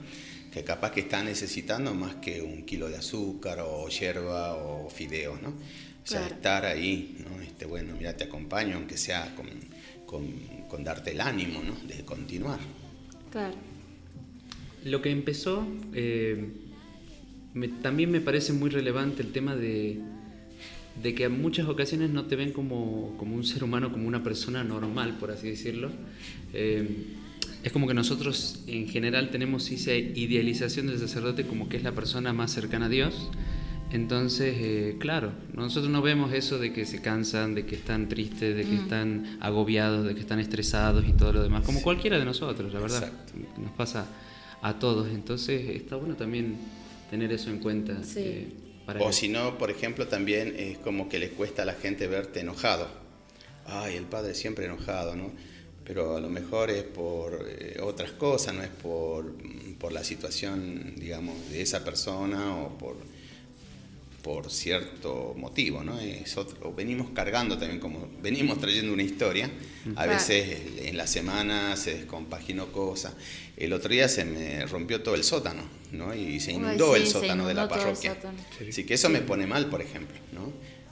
Que capaz que está necesitando más que un kilo de azúcar o hierba o fideos, ¿no? O sea, Claro. estar ahí, ¿no? Este, bueno, mira, te acompaño, aunque sea con, con, con darte el ánimo, ¿no? De continuar. Claro. Lo que empezó, eh, me- también me parece muy relevante el tema de, de que en muchas ocasiones no te ven como, como un ser humano, como una persona normal, por así decirlo. Eh, es como que nosotros en general tenemos esa idealización del sacerdote como que es la persona más cercana a Dios. Entonces, eh, claro, nosotros no vemos eso de que se cansan, de que están tristes, de que están agobiados, de que están estresados y todo lo demás, como cualquiera de nosotros, la verdad. Exacto. Nos pasa a todos. Entonces, está bueno también tener eso en cuenta. Sí. eh, para O si no, por ejemplo, también es como que le cuesta a la gente verte enojado. Ay, el padre siempre enojado, ¿no? Pero a lo mejor es por eh, otras cosas, no es por, por la situación, digamos, de esa persona o por, por cierto motivo, ¿no? Es otro- o venimos cargando también, como venimos trayendo una historia, a veces en la semana se descompaginó cosas. El otro día se me rompió todo el sótano, ¿no? Y se Ay, inundó sí, el sótano de la parroquia. Así que eso me pone mal, por ejemplo, ¿no?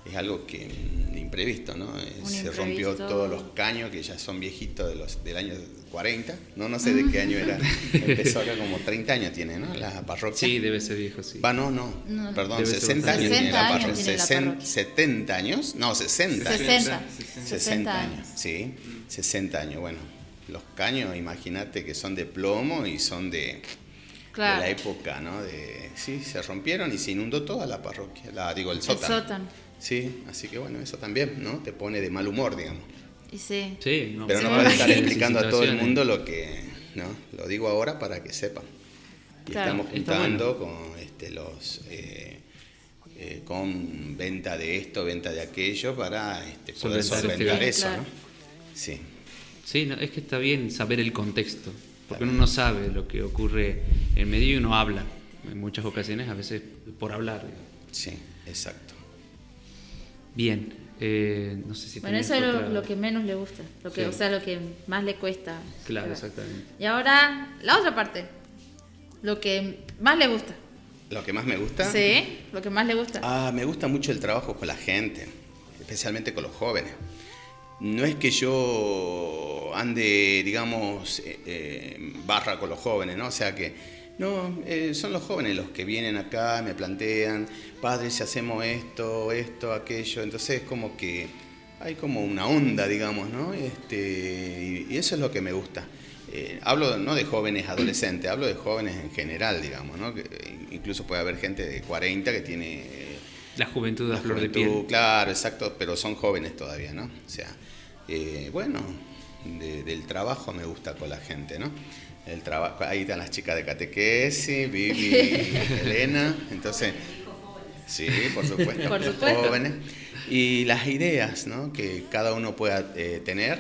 Es algo que mm, imprevisto, ¿no? Eh, Un Se rompió imprevisto. todos los caños que ya son viejitos de los del año 40, no no sé de qué año era. Empezó acá como 30 años tiene, ¿no? La parroquia. Sí, debe ser viejo, sí. Va, no, no, No. perdón, Debe ser 60 años bastante. tiene la 60 años parroquia. tiene la parroquia. 70 años, no, 60. 60. 60 años, sí, 60 años. Bueno, los caños, imagínate que son de plomo y son de, Claro. de la época, ¿no? De, sí, se rompieron y se inundó toda la parroquia, la, digo, el El sótano. sótano. Sí, así que bueno, eso también, ¿no? Te pone de mal humor, digamos. Y sí. Sí, no, Pero no Sí. puedo estar explicando a todo el mundo lo que, ¿no? Lo digo ahora para que sepan. Y Claro. estamos juntando con este, los eh, eh, con venta de esto, venta de aquello para este, poder Solventar solventar eso, Claro. ¿no? Sí, Sí, no, es que está bien saber el contexto, porque uno no sabe lo que ocurre en medio y uno habla. En muchas ocasiones, a veces por hablar. digo. sí, exacto. Bien, eh, no sé si Bueno, eso es lo, que menos le gusta, lo que, Sí. o sea, lo que más le cuesta. Claro, llevar. exactamente. Y ahora, la otra parte, lo que más le gusta. Lo que más me gusta, Sí, lo que más le gusta. Ah, me gusta mucho el trabajo con la gente, especialmente con los jóvenes. No es que yo ande, digamos, eh, eh, barra con los jóvenes, ¿no? O sea que, no, eh, son los jóvenes los que vienen acá, me plantean, padre, si hacemos esto, esto, aquello, entonces es como que hay como una onda, digamos, ¿no? Este, y, eso es lo que me gusta. Eh, hablo no de jóvenes adolescentes, hablo de jóvenes en general, digamos, ¿no? Que incluso puede haber gente de 40 que tiene eh, La juventud a flor de piel. Claro, exacto, pero son jóvenes todavía, ¿no? O sea, eh, bueno, de- del trabajo me gusta con la gente, ¿no? El trabajo, ahí están las chicas de catequesis, Vivi Elena, entonces, sí, por supuesto, Por supuesto. jóvenes. Y las ideas, ¿no? Que cada uno pueda eh, tener,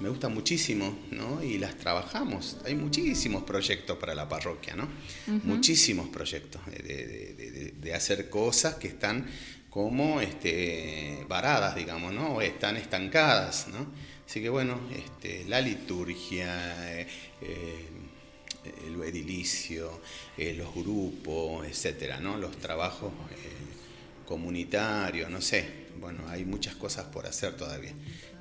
me gusta muchísimo, ¿no? Y las trabajamos. Hay muchísimos proyectos para la parroquia, ¿no? Muchísimos proyectos de, de- de- de- de hacer cosas que están como este, varadas, digamos, ¿no? O están estancadas, ¿no? Así que bueno, este, la liturgia, eh, eh, el edilicio, eh, los grupos, etcétera, ¿no? Los trabajos eh, comunitarios, no sé. Bueno, hay muchas cosas por hacer todavía.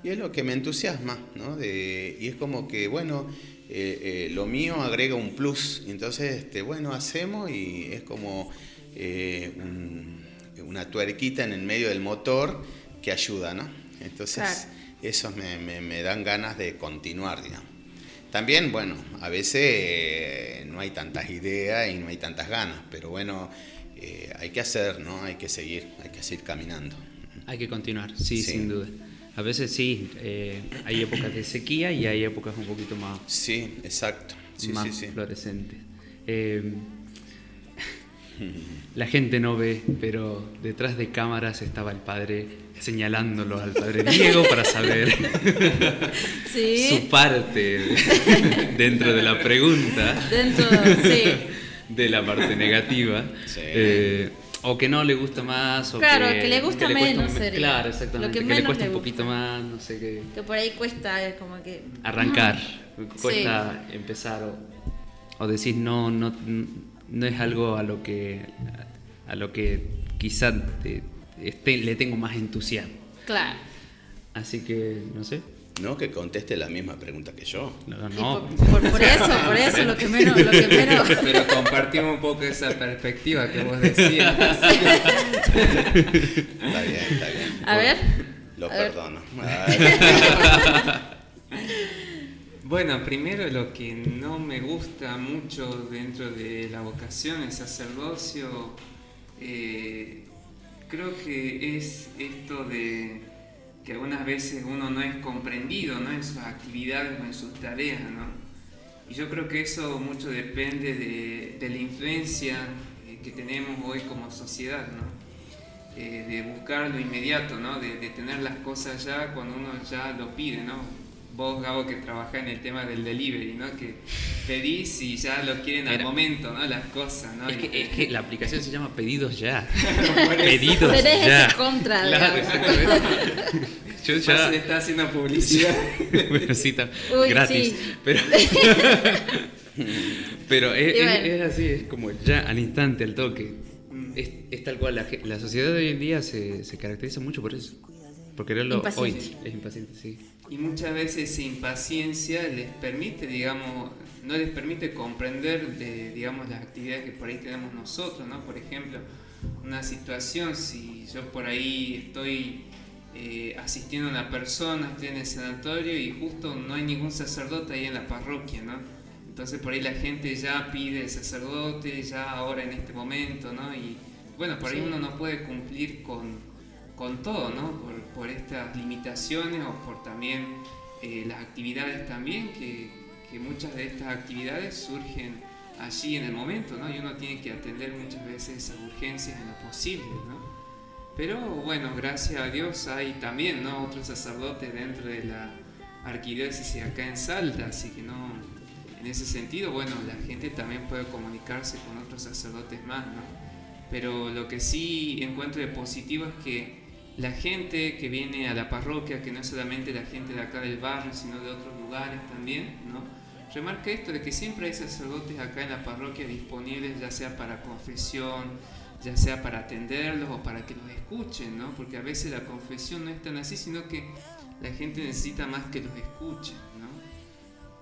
Y es lo que me entusiasma, ¿no? De- y es como que, bueno, eh, eh, lo mío agrega un plus. Entonces, este, bueno, hacemos y es como eh, un- una tuerquita en el medio del motor que ayuda, ¿no? Entonces, Claro. esos me, me- me dan ganas de continuar, digamos. También, bueno, a veces eh, no hay tantas ideas y no hay tantas ganas, pero bueno, eh, hay que hacer, ¿no? Hay que seguir, hay que seguir caminando. Hay que continuar, sí, Sí. sin duda. A veces sí, eh, hay épocas de sequía y hay épocas un poquito más, Sí, exacto. Sí, más sí, fluorescentes. La gente no ve, pero detrás de cámaras estaba el padre señalándolo al padre Diego para saber Sí, su parte dentro de la pregunta. dentro, sí. de la parte negativa. Sí. eh, o que no le gusta más. O Claro, que, que le gusta cuesta menos sería. Claro, Lo exactamente. que que, le cuesta le un poquito más, no sé qué. Que por ahí cuesta, es como que... Arrancar. Cuesta empezar o, o decir no, no, no es algo a lo que, a lo que quizá te- le tengo más entusiasmo. Claro. Así que, no sé. No que conteste la misma pregunta que yo. No, no. por, por- por eso, por eso, lo que menos, lo que menos. Pero compartimos un poco esa perspectiva que vos decías. Está bien, está bien. A ver. Lo a ver. perdono. Bueno, primero lo que no me gusta mucho dentro de la vocación, el sacerdocio, eh, creo que es esto de que algunas veces uno no es comprendido ¿no? en sus actividades o en sus tareas. ¿no? Y yo creo que eso mucho depende de, de la influencia eh, que tenemos hoy como sociedad. ¿no? eh, de buscar lo inmediato, ¿no? De, de tener las cosas ya cuando uno ya lo pide, ¿no? Vos, Gabo, que trabajás en el tema del delivery, ¿no? Que pedís y ya lo quieren al Era- momento, ¿no? Las cosas, ¿no? Es Y- que, es que la aplicación se llama Pedidos Ya. Pedidos Tenés Ya. ese contra, Claro, digamos. exactamente. Yo Ya le está haciendo publicidad. Bueno, sí, está Uy, gratis. sí. Pero, pero es, Y es- bueno. es así, es como ya al instante, al toque. Es, es tal cual, la, ge- la sociedad de hoy en día se, se caracteriza mucho por eso. Por quererlo hoy. Impaciente. Es impaciente, sí. Y muchas veces esa impaciencia les permite, digamos, no les permite comprender, de, digamos, las actividades que por ahí tenemos nosotros, ¿no? Por ejemplo, una situación, si yo por ahí estoy eh, asistiendo a una persona, estoy en el sanatorio y justo no hay ningún sacerdote ahí en la parroquia, ¿no? Entonces por ahí la gente ya pide el sacerdote, ya ahora en este momento, ¿no? Y bueno, por ahí Sí. uno no puede cumplir con, con todo, ¿no? Por- por estas limitaciones o por también eh, las actividades también, que, que, muchas de estas actividades surgen allí en el momento, ¿no? Y uno tiene que atender muchas veces esas urgencias en lo posible, ¿no? Pero bueno, gracias a Dios hay también, ¿no? Otros sacerdotes dentro de la arquidiócesis acá en Salta, así que no, en ese sentido, bueno, la gente también puede comunicarse con otros sacerdotes más, ¿no? Pero lo que sí encuentro de positivo es que la gente que viene a la parroquia, que no es solamente la gente de acá del barrio, sino de otros lugares también, ¿no? Remarca esto de que siempre hay sacerdotes acá en la parroquia disponibles, ya sea para confesión, ya sea para atenderlos o para que los escuchen, ¿no? Porque a veces la confesión no es tan así, sino que la gente necesita más que los escuchen, ¿no?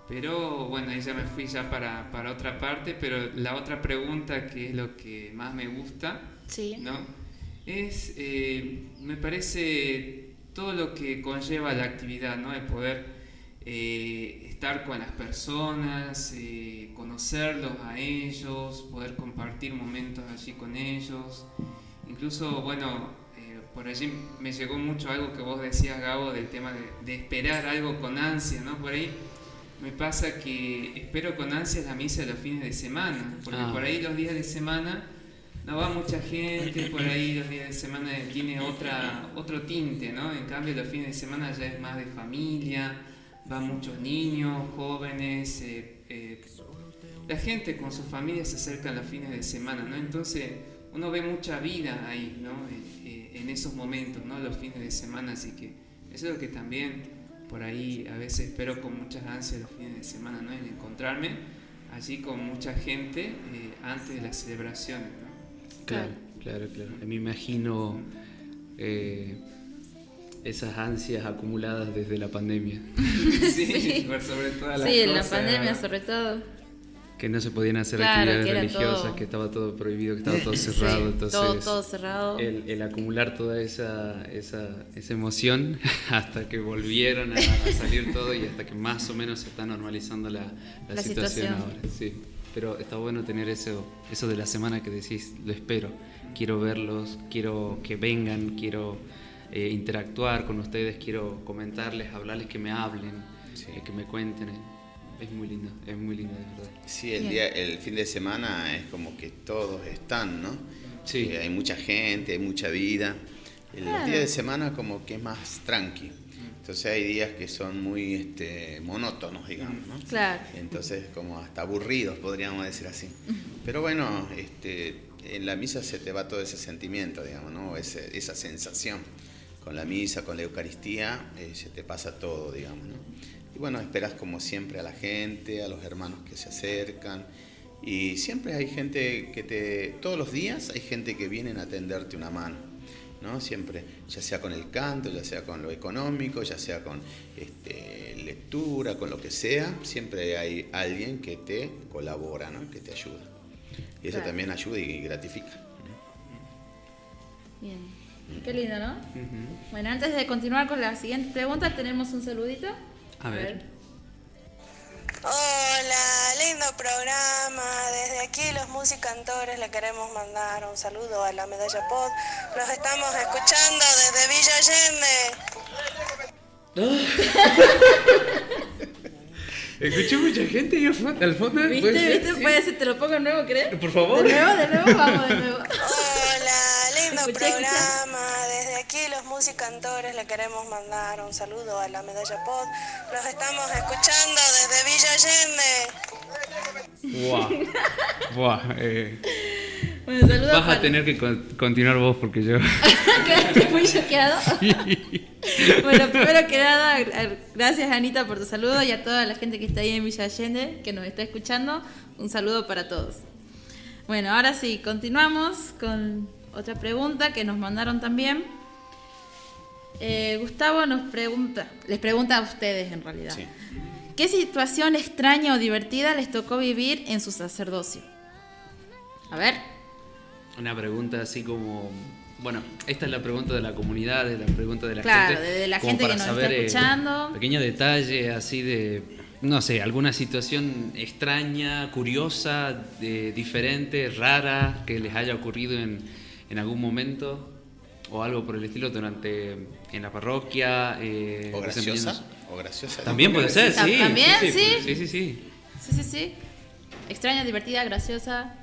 Pero bueno, ahí ya me fui ya para, para otra parte, pero la otra pregunta que es lo que más me gusta, sí. ¿no? Es, eh, me parece, todo lo que conlleva la actividad, ¿no? El poder eh, estar con las personas, eh, conocerlos a ellos, poder compartir momentos allí con ellos. Incluso, bueno, por allí me llegó mucho algo que vos decías, Gabo, del tema de, esperar algo con ansia, ¿no? Por ahí me pasa que espero con ansia la misa de los fines de semana, porque ah. por ahí los días de semana no va mucha gente, por ahí los días de semana tiene otra, otro tinte, ¿no? En cambio los fines de semana ya es más de familia, van muchos niños, jóvenes, eh, eh, la gente con sus familias se acerca a los fines de semana, ¿no? Entonces uno ve mucha vida ahí, ¿no? Eh, en esos momentos, ¿no? Los fines de semana, así que eso es lo que también por ahí a veces espero con muchas ansias los fines de semana, ¿no? En encontrarme allí con mucha gente antes de las celebraciones. Claro, claro, claro. Me imagino eh, esas ansias acumuladas desde la pandemia. sí, sobre todo Sí, en la pandemia sobre todo. Que no se podían hacer actividades religiosas, que estaba todo prohibido, que estaba todo cerrado. entonces, todo, todo cerrado. El, acumular toda esa, esa, esa, emoción hasta que volvieron a, salir todo y hasta que más o menos se está normalizando la, la, situación, situación ahora. Sí pero está bueno tener eso, eso de la semana que decís, lo espero, quiero verlos, quiero que vengan, quiero eh, interactuar con ustedes, quiero comentarles, hablarles, que me hablen, eh, que me cuenten. Es muy lindo, es muy lindo de verdad. Sí, el, día, el fin de semana es como que todos están, ¿no? Sí. Eh, hay mucha gente, hay mucha vida. El día de semana como que es más tranqui. Entonces hay días que son muy este, monótonos, digamos, ¿no? Claro. Entonces como hasta aburridos, podríamos decir así. Pero bueno, este, en la misa se te va todo ese sentimiento, digamos, ¿no? esa sensación. Con la misa, con la Eucaristía, eh, se te pasa todo, digamos, ¿no? Y bueno, esperas como siempre a la gente, a los hermanos que se acercan. Y siempre hay gente que te... Todos los días hay gente que viene a tenderte una mano ¿no? Siempre, ya sea con el canto, ya sea con lo económico, ya sea con este, lectura, con lo que sea, siempre hay alguien que te colabora, ¿no? Que te ayuda. Y eso también ayuda y gratifica. Bien. Qué lindo, ¿no? Bueno, antes de continuar con la siguiente pregunta, tenemos un saludito. A ver. Hola, lindo programa. Desde aquí los musicantores le queremos mandar un saludo a la Medalla Pod. Los estamos escuchando desde Villa Allende. Escuché mucha gente y al fondo. ¿Viste? ¿Viste? Puede ser, te lo pongo de nuevo, ¿crees? Por favor. De nuevo, de nuevo, vamos de nuevo. Hola, lindo programa. Aquí los musicantores le queremos mandar un saludo a la Medalla Pod. Los estamos escuchando desde Villa Allende. Buah. Buah. Eh. Bueno, saludos. Vas a tener que continuar vos porque yo. Quedaste muy choqueado. Sí. bueno, primero que nada, gracias Anita por tu saludo y a toda la gente que está ahí en Villa Allende, que nos está escuchando. Un saludo para todos. Bueno, ahora sí, continuamos con otra pregunta que nos mandaron también. Eh, Gustavo nos pregunta, les pregunta a ustedes en realidad. ¿Qué situación extraña o divertida les tocó vivir en su sacerdocio? A ver. Una pregunta así como bueno, esta es la pregunta de la comunidad, es la pregunta de la gente. Claro, de la gente que nos está eh, escuchando. pequeño detalle así de, no sé, alguna situación extraña, curiosa, diferente, rara, que les haya ocurrido en, algún momento. o algo por el estilo durante en la parroquia. eh, O graciosa. O graciosa. También puede ser, sí. también, sí. Sí, sí, sí. Sí, sí, sí. Extraña, divertida, graciosa.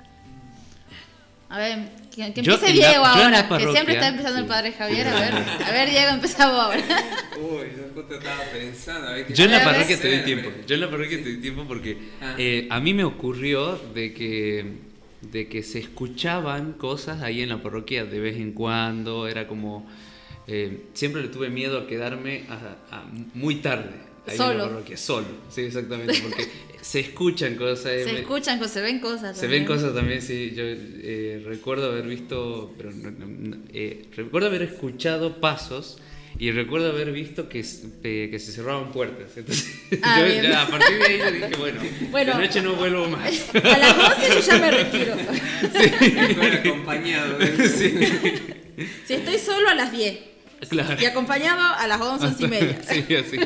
A ver, que, empiece Diego la ahora, que siempre está empezando el padre Javier. A ver, a ver, Diego, empezamos ahora. Uy, yo justo estaba pensando. A ver qué Yo en la parroquia te doy hacer, tiempo. Yo en la parroquia te doy tiempo porque Ah. eh, a mí me ocurrió de que de que se escuchaban cosas ahí en la parroquia de vez en cuando. Era como eh, siempre le tuve miedo a quedarme a- a muy tarde ahí en Solo. la parroquia solo. Sí, exactamente, porque se escuchan cosas. eh, Se me- escuchan cosas, se ven cosas. se también. ven cosas también, sí. Yo eh, recuerdo haber visto, pero no- no- no, eh, recuerdo haber escuchado pasos y recuerdo haber visto que, que se cerraban puertas. Entonces, Ah, yo ya, a partir de ahí yo dije, bueno, Bueno. de noche no vuelvo más. A las 11 yo ya me retiro. Estoy acompañado. ¿eh? Si estoy solo, a las 10. Claro. Y acompañado a las 11, 11 y media. Sí, así.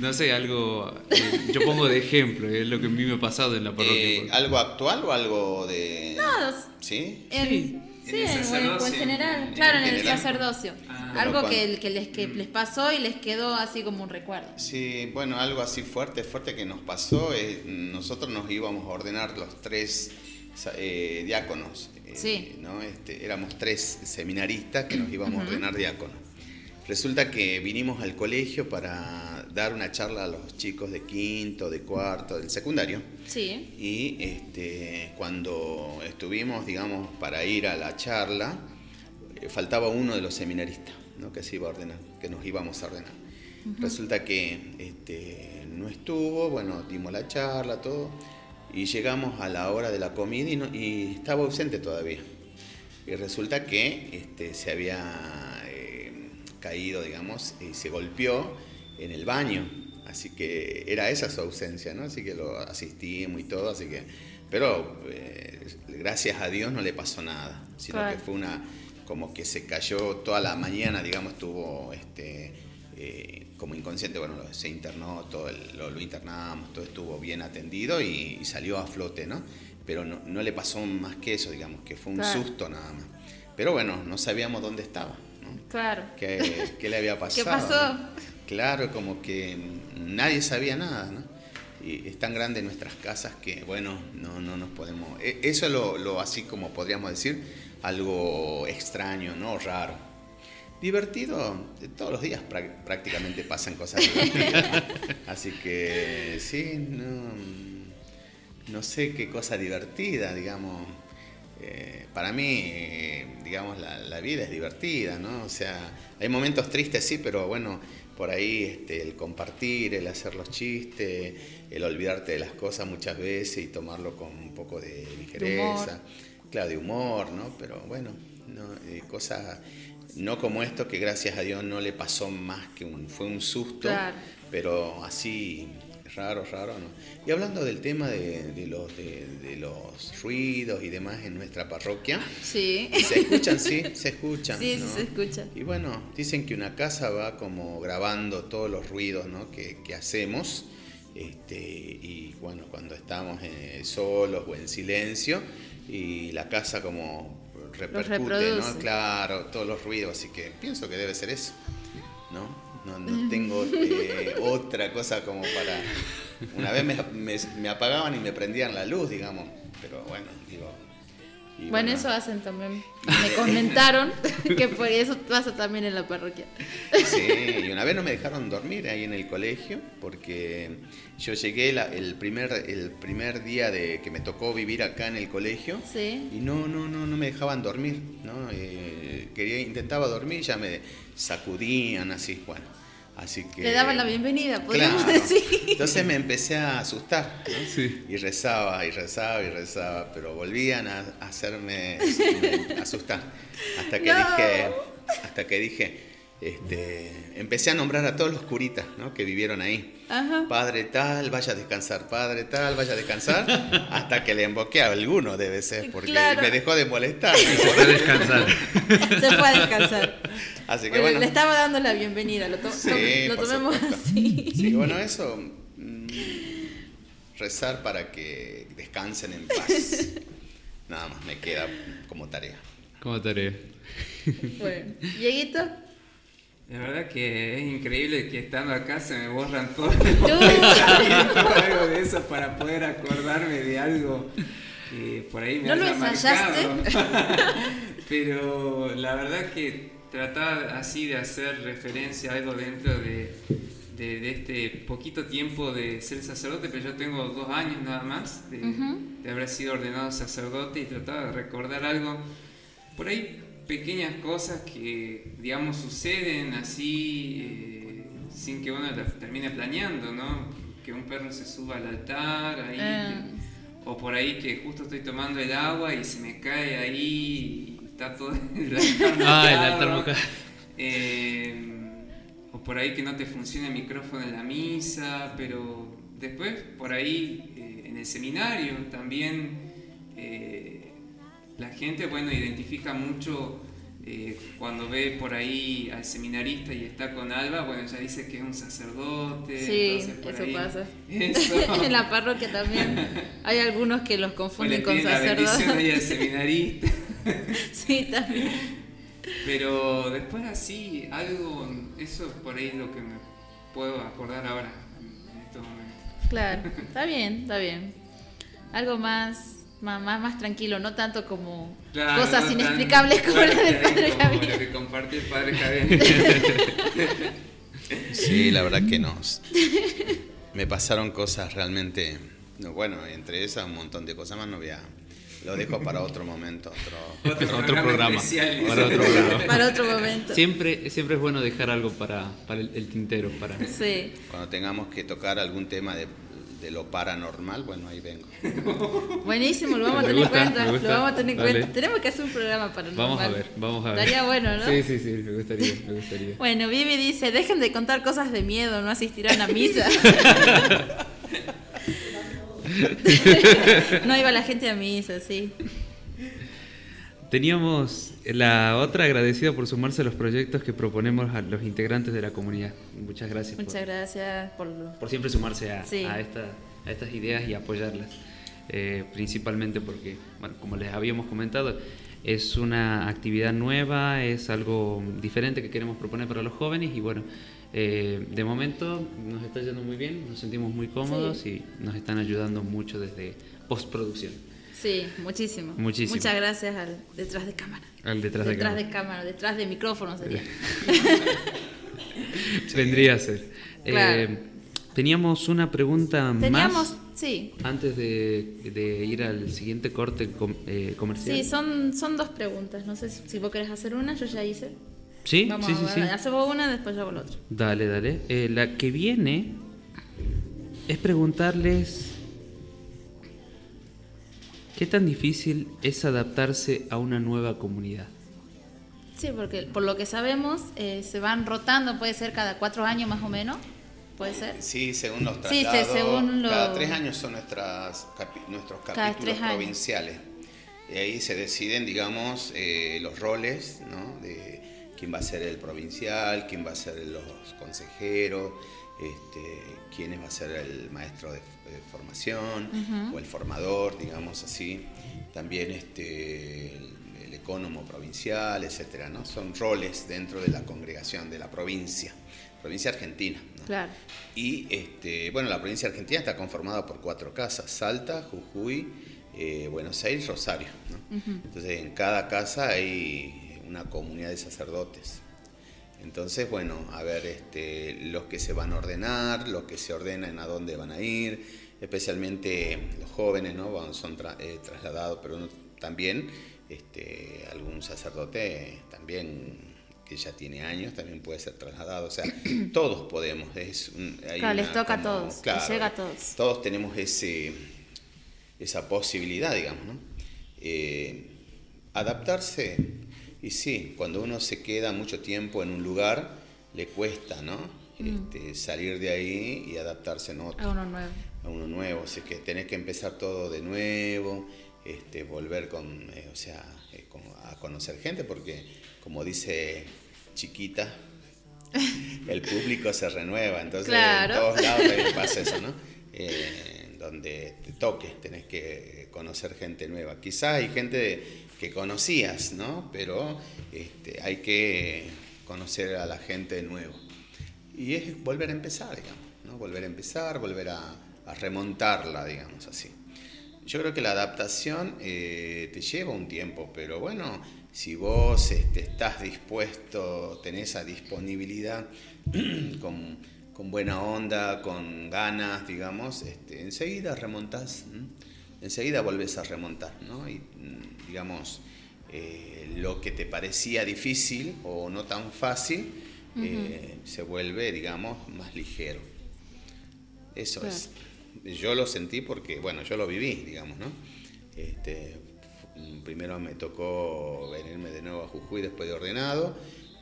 No sé, algo. eh, yo pongo de ejemplo, es lo que a mí me ha pasado en la parroquia. Eh, ¿Algo actual o algo de.? Todos. ¿Sí? En, Sí. sí, En el en, en- sacerdocio. en general, En claro, en el general. sacerdocio. Ah. Algo que, que, les, que les pasó y les quedó así como un recuerdo. Sí, bueno, algo así fuerte, fuerte que nos pasó. es, nosotros nos íbamos a ordenar los tres eh, diáconos. Eh, Sí. ¿no? Este, éramos tres seminaristas que nos íbamos a ordenar diáconos. Resulta que vinimos al colegio para dar una charla a los chicos de quinto, de cuarto, del secundario. Sí. Y este, cuando estuvimos, digamos, para ir a la charla, eh, faltaba uno de los seminaristas, ¿no? que se iba a ordenar, que nos íbamos a ordenar. Resulta que este, no estuvo, bueno, dimos la charla, todo, y llegamos a la hora de la comida y, no- y estaba ausente todavía. Y resulta que este, se había eh, caído, digamos, y se golpeó en el baño. Así que era esa su ausencia, ¿no? Así que lo asistimos y todo, así que... Pero eh, gracias a Dios no le pasó nada, sino Claro. que fue una... como que se cayó toda la mañana, digamos, estuvo este, eh, como inconsciente, bueno, se internó, todo el- lo, lo internamos, todo estuvo bien atendido y, y salió a flote, ¿no? Pero no, no le pasó más que eso, digamos, que fue un Claro. susto nada más. Pero bueno, no sabíamos dónde estaba, ¿no? Claro. ¿Qué, qué le había pasado? ¿Qué pasó? ¿no? Claro, como que nadie sabía nada, ¿no? Y es tan grande nuestras casas que, bueno, no, no nos podemos... e- Eso es lo, lo así como podríamos decir, algo extraño, ¿no? Raro. Divertido, todos los días prá- prácticamente pasan cosas divertidas. Así que sí, no, no sé qué cosa divertida, digamos. Eh, para mí, digamos, la, la vida es divertida, ¿no? O sea, hay momentos tristes, sí, pero bueno, por ahí este, el compartir, el hacer los chistes, el olvidarte de las cosas muchas veces y tomarlo con un poco de ligereza. Claro, de humor, ¿no? Pero bueno, no, eh, cosas no como esto que gracias a Dios no le pasó más que un, fue un susto, Claro. pero así raro, raro, ¿no? Y hablando del tema de, de los, de, de los ruidos y demás en nuestra parroquia, Sí. se escuchan, sí, se escuchan. Sí, se escucha. Y bueno, dicen que una casa va como grabando todos los ruidos ¿no? que, que hacemos. Este, y bueno, cuando estamos eh, solos o en silencio, y la casa como repercute. ¿no? Claro, todos los ruidos, así que pienso que debe ser eso, ¿no? No, no tengo eh, otra cosa como para... Una vez me, me- me apagaban y me prendían la luz, digamos, pero bueno, digo... y Bueno, eso hacen también. Me comentaron que por eso pasa también en la parroquia. Sí, y una vez no me dejaron dormir ahí en el colegio porque yo llegué la- el, primer, el primer día de que me tocó vivir acá en el colegio Sí. y no, no, no, no me dejaban dormir, ¿no? Eh, quería, intentaba dormir, ya me sacudían así, bueno, así que... Le daban la bienvenida, podríamos Claro. decir. Entonces me empecé a asustar, ¿no? Sí. Y rezaba, y rezaba, y rezaba, pero volvían a hacerme asustar. Hasta que No. dije, hasta que dije, este, empecé a nombrar a todos los curitas, ¿no? Que vivieron ahí. Ajá. Padre tal, vaya a descansar, padre tal, vaya a descansar, hasta que le emboqué a alguno, debe ser, porque Claro. me dejó de molestar. Puede descansar. Se fue a descansar. Así que Bueno, bueno. le estaba dando la bienvenida, lo, to- Sí, lo tomemos supuesto. así. Sí, bueno, eso. mm, rezar para que descansen en paz. Nada más me queda como tarea. Como tarea. Bueno, Dieguito. La verdad que es increíble que estando acá se me borran todos los pensamientos, algo de eso para poder acordarme de algo que por ahí me ¿No lo ensayaste? marcado. Pero la verdad que tratar así de hacer referencia a algo dentro de, de- de este poquito tiempo de ser sacerdote, pero yo tengo dos años nada más de, de haber sido ordenado sacerdote y tratar de recordar algo por ahí pequeñas cosas que, digamos, suceden así eh, sin que uno las termine planeando, ¿no? Que un perro se suba al altar, ahí, Ah. que- o por ahí que justo estoy tomando el agua y se me cae ahí y está todo el altar Ah, el altar. Eh, o por ahí que no te funciona el micrófono en la misa, pero después por ahí eh, en el seminario también eh, la gente, bueno, identifica mucho eh, cuando ve por ahí al seminarista y está con Alba, bueno, ya dice que es un sacerdote. Sí, entonces por eso ahí- pasa. Eso. en la parroquia también hay algunos que los le confunden con ahí al sacerdotes. seminarista. sí, también. Pero después así, algo, eso por ahí es lo que me puedo acordar ahora, en estos momentos. Claro, está bien, está bien. Algo más, más, más, más tranquilo, no tanto como Claro, cosas no tan inexplicables como la del padre como Javier. Lo que compartió el padre Javier. Sí, la verdad que no. Me pasaron cosas realmente. no, Bueno, entre esas un montón de cosas más no voy a. Lo dejo para otro momento, otro, Otro Otro programa. especial. Para otro programa. Para otro momento. Siempre, siempre es bueno dejar algo para, para el, el tintero. Para... Sí. Cuando tengamos que tocar algún tema de, de lo paranormal, bueno, ahí vengo. Buenísimo, lo vamos a tener en cuenta. Lo vamos a tener en cuenta. Tenemos que hacer un programa para Vamos a ver, vamos a ver. Estaría bueno, ¿no? Sí, sí, sí, me gustaría, me gustaría. Bueno, Vivi dice, dejen de contar cosas de miedo, no asistirán a misa. no iba la gente a misa, sí. Teníamos la otra agradecida por sumarse a los proyectos que proponemos a los integrantes de la comunidad. Muchas gracias por- Muchas gracias por... por siempre sumarse a, Sí. a esta- a estas ideas y apoyarlas. Eh, principalmente porque, bueno, como les habíamos comentado, es una actividad nueva, es algo diferente que queremos proponer para los jóvenes y bueno, eh, de momento nos está yendo muy bien, nos sentimos muy cómodos y nos están ayudando mucho desde postproducción, Sí, muchísimo. Muchísimo. Muchas gracias al detrás de cámara. al detrás, de detrás cámara. de cámara, detrás de micrófono sería. Vendría a ser. Claro. Eh, teníamos una pregunta Teníamos, más sí, antes de, de ir al siguiente corte com- eh, comercial. sí, son, son dos preguntas. No sé si, si vos querés hacer una, yo ya hice. Sí, Vamos sí, a sí, sí. ver, hace vos una, después yo hago la otra. Dale, dale. Eh, la que viene es preguntarles qué tan difícil es adaptarse a una nueva comunidad. Sí, porque por lo que sabemos, eh, se van rotando, puede ser cada cuatro años más o menos, puede ser. Sí, según los Sí, traslados. se- según lo- Cada tres años son nuestras nuestros capítulos tres años. provinciales. Y ahí se deciden, digamos, eh, los roles, ¿no? De quién va a ser el provincial, quién va a ser los consejeros, este, quién va a ser el maestro de, de formación o el formador, digamos así. También este, el, el ecónomo provincial, etcétera, ¿no? Son roles dentro de la congregación de la provincia, provincia argentina. ¿no? Claro. Y este, bueno, la provincia argentina está conformada por cuatro casas, Salta, Jujuy, eh, Buenos Aires, Rosario. ¿no? Entonces en cada casa hay una comunidad de sacerdotes. Entonces, bueno, a ver, este, los que se van a ordenar, los que se ordenan a dónde van a ir, especialmente los jóvenes, ¿no? Son tra- eh, trasladados, pero no- también este, algún sacerdote también que ya tiene años también puede ser trasladado. O sea, todos podemos. Es un- hay Claro, les toca a todos, les llega a todos. Todos tenemos ese, esa posibilidad, digamos, ¿no? Eh, adaptarse, y sí, cuando uno se queda mucho tiempo en un lugar, le cuesta, ¿no? Este, salir de ahí y adaptarse en otro A uno nuevo. A uno nuevo, así que tenés que empezar todo de nuevo, este, volver con, eh, o sea, eh, con- a conocer gente, porque como dice Chiquita, el público se renueva, entonces Claro. en todos lados pasa eso, ¿no? Eh, donde te toque, tenés que conocer gente nueva. Quizás hay gente que conocías, ¿no? Pero este, hay que conocer a la gente nueva. Y es volver a empezar, digamos, ¿no? Volver a empezar, volver a, a remontarla, digamos así. Yo creo que la adaptación eh, te lleva un tiempo, pero bueno, si vos este, estás dispuesto, tenés esa disponibilidad con, con, buena onda, con ganas, digamos, este, enseguida remontás, enseguida volvés a remontar, ¿no? Y mm, digamos, eh, lo que te parecía difícil o no tan fácil, eh, se vuelve, digamos, más ligero. Eso es. Yo lo sentí porque, bueno, yo lo viví, digamos, ¿no? Este, primero me tocó venirme de nuevo a Jujuy después de ordenado,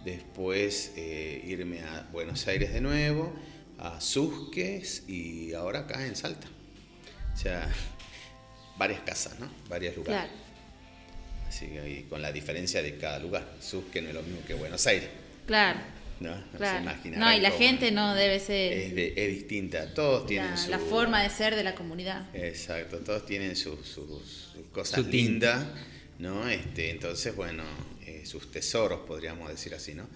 después eh, irme a Buenos Aires de nuevo, a Susques y ahora acá en Salta. O sea, varias casas, ¿no? Varios lugares. Claro. Así que con la diferencia de cada lugar. Susques no es lo mismo que Buenos Aires. Claro. No, claro. no, y la gente no debe ser... Es, distinta, todos tienen la, su... La forma de ser de la comunidad. Exacto, todos tienen sus, cosas lindas, ¿no? Este, entonces, bueno, eh, sus tesoros, podríamos decir así, ¿no?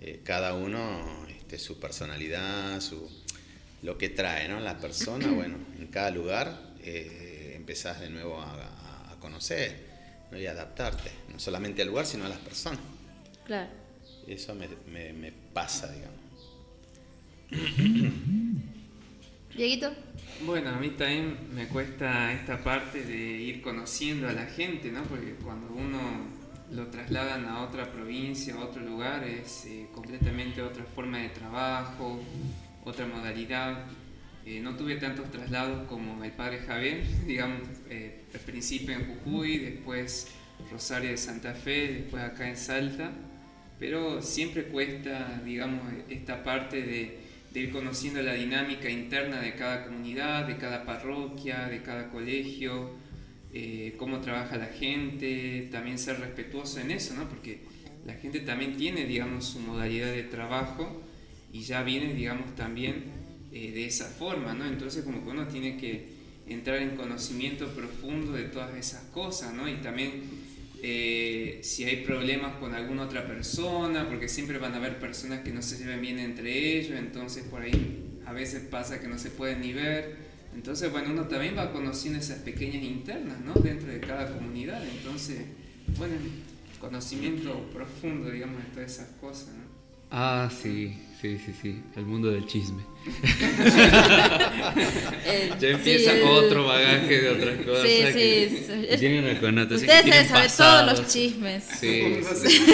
Eh, cada uno, este, su personalidad, su, lo que trae, ¿no? La persona, bueno, en cada lugar eh, empezás de nuevo a, conocer ¿no? y adaptarte, no solamente al lugar, sino a las personas. Claro. Eso me, me, pasa, digamos. Dieguito. Bueno, a mí también me cuesta esta parte de ir conociendo a la gente, ¿no? Porque cuando uno lo trasladan a otra provincia, a otro lugar, es eh, completamente otra forma de trabajo, otra modalidad. Eh, no tuve tantos traslados como el padre Javier, digamos, eh, al principio en Jujuy, después Rosario de Santa Fe, después acá en Salta pero siempre cuesta, digamos, esta parte de, ir conociendo la dinámica interna de cada comunidad, de cada parroquia, de cada colegio, eh, cómo trabaja la gente, también ser respetuoso en eso, ¿no? Porque la gente también tiene, digamos, su modalidad de trabajo y ya viene, digamos, también eh, de esa forma, ¿no? Entonces como que uno tiene que entrar en conocimiento profundo de todas esas cosas, ¿no? Y también eh, si hay problemas con alguna otra persona, porque siempre van a haber personas que no se lleven bien entre ellos, entonces por ahí a veces pasa que no se pueden ni ver. Entonces, bueno, uno también va conociendo esas pequeñas internas, ¿no? Dentro de cada comunidad. Entonces, bueno, conocimiento profundo, digamos, de todas esas cosas, ¿no? Ah, sí, sí, sí, sí, el mundo del chisme. ya empieza otro bagaje de otras cosas. Sí, sí. Que tiene una connotación. Ustedes deben saber todos los chismes. Sí. sí.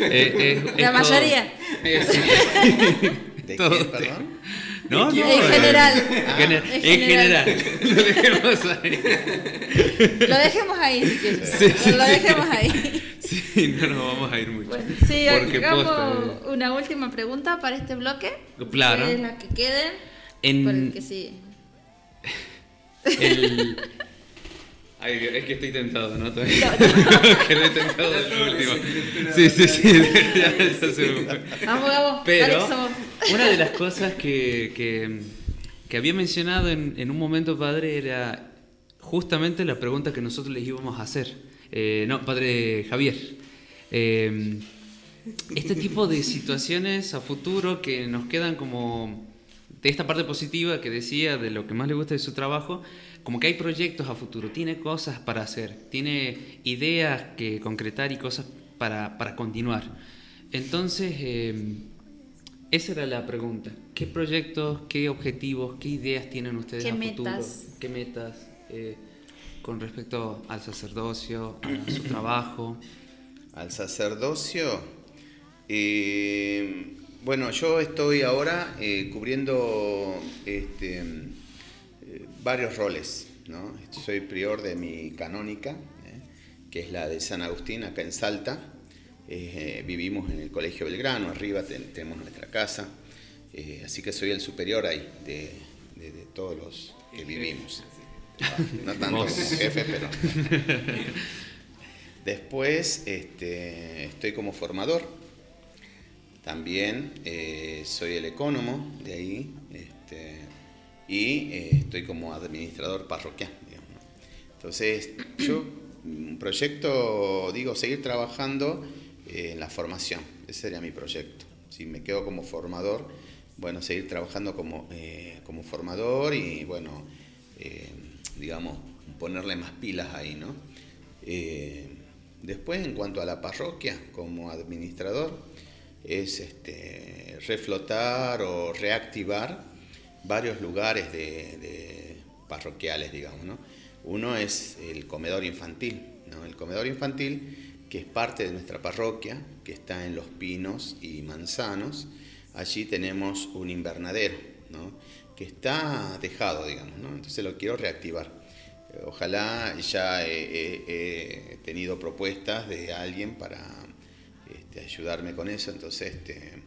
eh, La mayoría. ¿De todo qué, perdón? ¿No? no, en general. Ah, en, general. Lo dejemos ahí. Lo dejemos ahí, si quieres. Sí, Lo dejemos ahí. Sí, no nos vamos a ir mucho. Bueno, sí, hagamos una última pregunta para este bloque. Claro. Que es la que quede. En... Por el que. El... Ay, es que estoy tentado, ¿no? Todavía. No, Quedé tentado del último. Sí, sí, sí. vamos, vamos. Pero una de las cosas que, que, que había mencionado en, en, un momento, padre, era justamente la pregunta que nosotros les íbamos a hacer. Eh, no, padre Javier. Eh, este tipo de situaciones a futuro que nos quedan como de esta parte positiva que decía de lo que más le gusta de su trabajo, como que hay proyectos a futuro, tiene cosas para hacer, tiene ideas que concretar y cosas para, para continuar. Entonces, eh, esa era la pregunta. ¿Qué proyectos, qué objetivos, qué ideas tienen ustedes a futuro? ¿Qué metas eh, con respecto al sacerdocio, a su trabajo? Al sacerdocio, eh, bueno, yo estoy ahora cubriendo este, varios roles. ¿no? Soy prior de mi canónica, ¿eh? que es la de San Agustín, acá en Salta. Eh, vivimos en el Colegio Belgrano, arriba tenemos nuestra casa, eh, así que soy el superior ahí de, todos los que vivimos. Ah, no tanto como jefe, pero... Después este, estoy como formador, también soy el ecónomo de ahí, este, y eh, estoy como administrador parroquial. Entonces, yo, un proyecto, digo, seguir trabajando eh, en la formación, ese sería mi proyecto. Si me quedo como formador, bueno, seguir trabajando como, eh, como formador y, bueno, eh, digamos, ponerle más pilas ahí, ¿no? Eh, después, en cuanto a la parroquia, como administrador, es este, reflotar o reactivar varios lugares de, parroquiales, digamos, ¿no? Uno es el comedor infantil, ¿no? El comedor infantil, que es parte de nuestra parroquia, que está en Los Pinos y Manzanos. Allí tenemos un invernadero, que está dejado, digamos, entonces lo quiero reactivar. Ojalá ya he, he- he tenido propuestas de alguien para este, ayudarme con eso, entonces, este,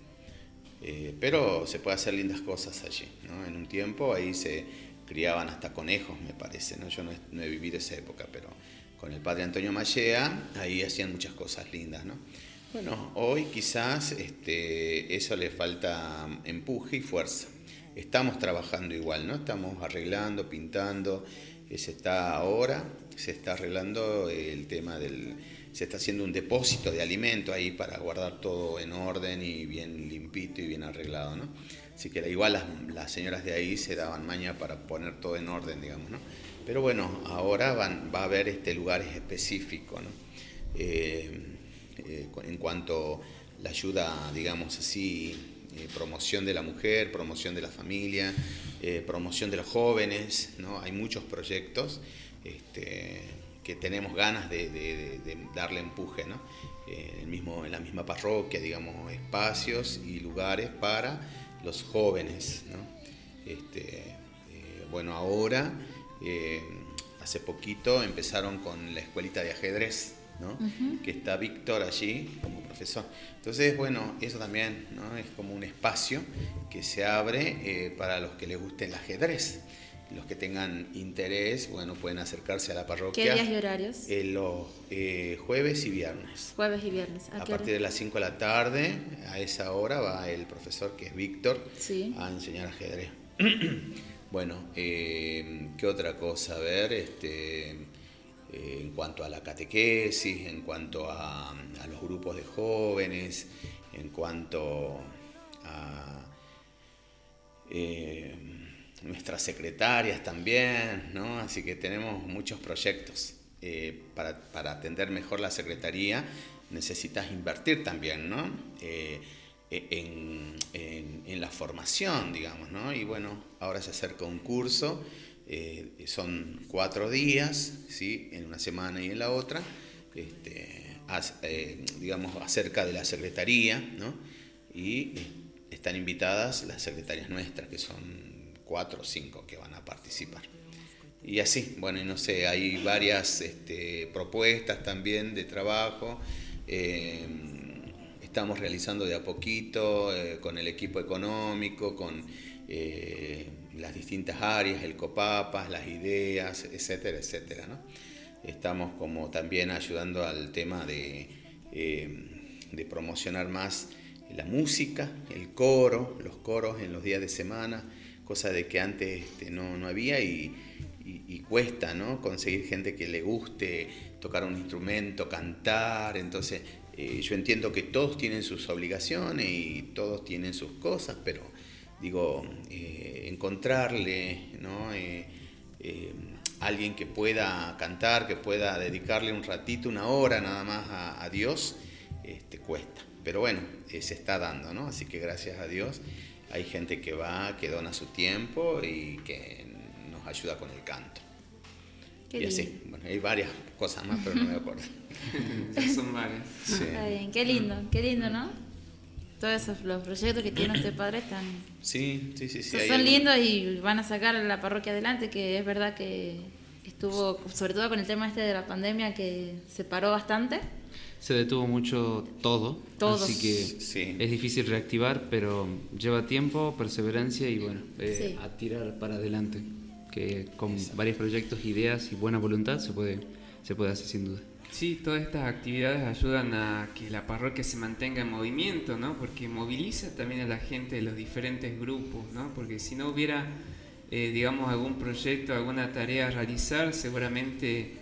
eh, pero se puede hacer lindas cosas allí. ¿no? En un tiempo ahí se criaban hasta conejos, me parece. ¿no? Yo no he, no he vivido esa época, pero con el padre Antonio Mallea ahí hacían muchas cosas lindas. ¿no? Bueno, hoy quizás este, eso le falta empuje y fuerza. Estamos trabajando igual, ¿no? Estamos arreglando, pintando. Se está ahora, se está arreglando el tema del, se está haciendo un depósito de alimento ahí para guardar todo en orden y bien limpito y bien arreglado, ¿no? Así que igual las, las señoras de ahí se daban maña para poner todo en orden, digamos, ¿no? Pero bueno, ahora va a haber este lugares específicos, ¿no? Eh, eh, en cuanto la ayuda, digamos así, eh, promoción de la mujer, promoción de la familia, eh, promoción de los jóvenes, ¿no? Hay muchos proyectos este, que tenemos ganas de, darle empuje, ¿no? Eh, el mismo, en la misma parroquia, digamos, espacios y lugares para los jóvenes, ¿no? Este, bueno, ahora, hace poquito empezaron con la escuelita de ajedrez, ¿no? que está Víctor allí como profesor. Entonces, bueno, eso también ¿no? es como un espacio que se abre eh, para los que les guste el ajedrez. Los que tengan interés, bueno, pueden acercarse a la ¿Qué parroquia días y horarios? eh, los eh, jueves y viernes. Jueves y viernes. ¿A, A qué partir de las 5 de la tarde, a esa hora va el profesor que es Víctor Sí. a enseñar ajedrez. bueno, eh, ¿qué otra cosa? A ver, este, eh, en cuanto a la catequesis, en cuanto a, los grupos de jóvenes, en cuanto a eh, nuestras secretarias también, ¿no? Así que tenemos muchos proyectos. Eh, para, para atender mejor la secretaría necesitas invertir también, ¿no? En- en la formación, digamos, ¿no? Y bueno, ahora se acerca un curso, eh, son cuatro días, ¿sí? En una semana y en la otra, este, eh, digamos, acerca de la secretaría, ¿no? Y están invitadas las secretarias nuestras, que son cuatro o cinco que van a participar. Y así, bueno, no sé, hay varias este, propuestas también de trabajo. eh, estamos realizando de a poquito con el equipo económico, con las distintas áreas, el COPAPAS, las ideas, etcétera, etcétera. ¿no? Estamos como también ayudando al tema de, eh, de promocionar más la música, el coro, los coros en los días de semana, cosa de que antes este, no, no había y, cuesta ¿no? conseguir gente que le guste tocar un instrumento, cantar, entonces eh, yo entiendo que todos tienen sus obligaciones y todos tienen sus cosas, pero digo, eh, encontrarle ¿no? Eh, eh, alguien que pueda cantar, que pueda dedicarle un ratito, una hora nada más a, a Dios, este, cuesta. Pero bueno, eh, se está dando, ¿no? Así que gracias a Dios hay gente que va, que dona su tiempo y que nos ayuda con el canto. Qué y lindo. así, bueno, hay varias cosas más, pero no me acuerdo. Ya son varias. Sí. Está bien, qué lindo, qué lindo, ¿no? Todos esos los proyectos que tiene este padre están Sí, sí, sí. sí, son algo- lindos y van a sacar a la parroquia adelante, que es verdad que estuvo, sobre todo con el tema este de la pandemia, que se paró bastante. Se detuvo mucho todo, Todo. así que Sí. es difícil reactivar, pero lleva tiempo, perseverancia y bueno, eh, Sí. a tirar para adelante, que con varios proyectos, ideas y buena voluntad se puede, se puede hacer sin duda. Sí, todas estas actividades ayudan a que la parroquia se mantenga en movimiento, ¿no? Porque moviliza también a la gente de los diferentes grupos, ¿no? Porque si no hubiera eh, digamos, algún proyecto, alguna tarea a realizar, seguramente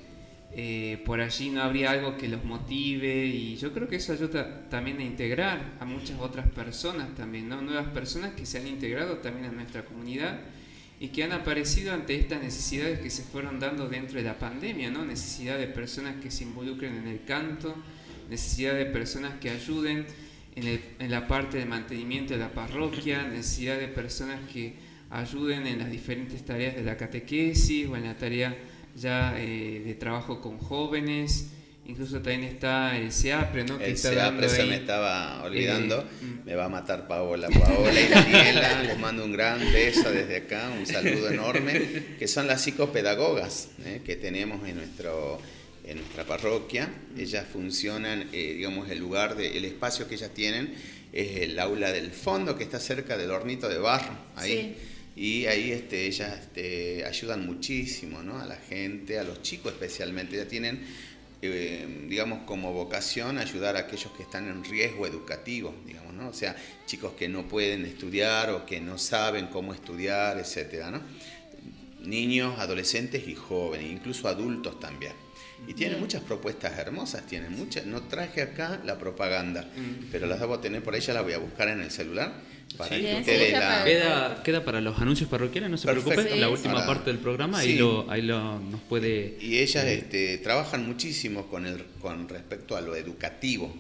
eh, por allí no habría algo que los motive y yo creo que eso ayuda también a integrar a muchas otras personas también, ¿no? Nuevas personas que se han integrado también a nuestra comunidad y que han aparecido ante estas necesidades que se fueron dando dentro de la pandemia, ¿no? Necesidad de personas que se involucren en el canto, necesidad de personas que ayuden en, la parte de mantenimiento de la parroquia, necesidad de personas que ayuden en las diferentes tareas de la catequesis o en la tarea ya eh, de trabajo con jóvenes. Incluso también está el SEAPRE, ¿no? El está SEAPRE se ahí, me estaba olvidando. eh, me va a matar Paola. Paola y Daniela, les mando un gran beso desde acá, un saludo enorme, que son las psicopedagogas eh, que tenemos en, nuestro, en nuestra parroquia. Ellas funcionan, eh, digamos, el lugar, de, el espacio que ellas tienen es el aula del fondo, que está cerca del hornito de barro, ahí. Y ahí este, ellas este, ayudan muchísimo ¿no? a la gente, a los chicos especialmente. Ya tienen, eh, digamos, como vocación ayudar a aquellos que están en riesgo educativo, digamos, ¿no? O sea, chicos que no pueden estudiar o que no saben cómo estudiar, etcétera, ¿no? Niños, adolescentes y jóvenes, incluso adultos también. Y tienen muchas propuestas hermosas, tienen muchas. No traje acá la propaganda, pero las debo tener por ahí, ya la voy a buscar en el celular para Sí. que ustedes sí, la... Queda, queda para los anuncios parroquiales, no se Perfecto. preocupe, la última para- parte del programa, Sí. ahí, lo, ahí lo, nos puede... Y ellas este, trabajan muchísimo con, el, con respecto a lo educativo.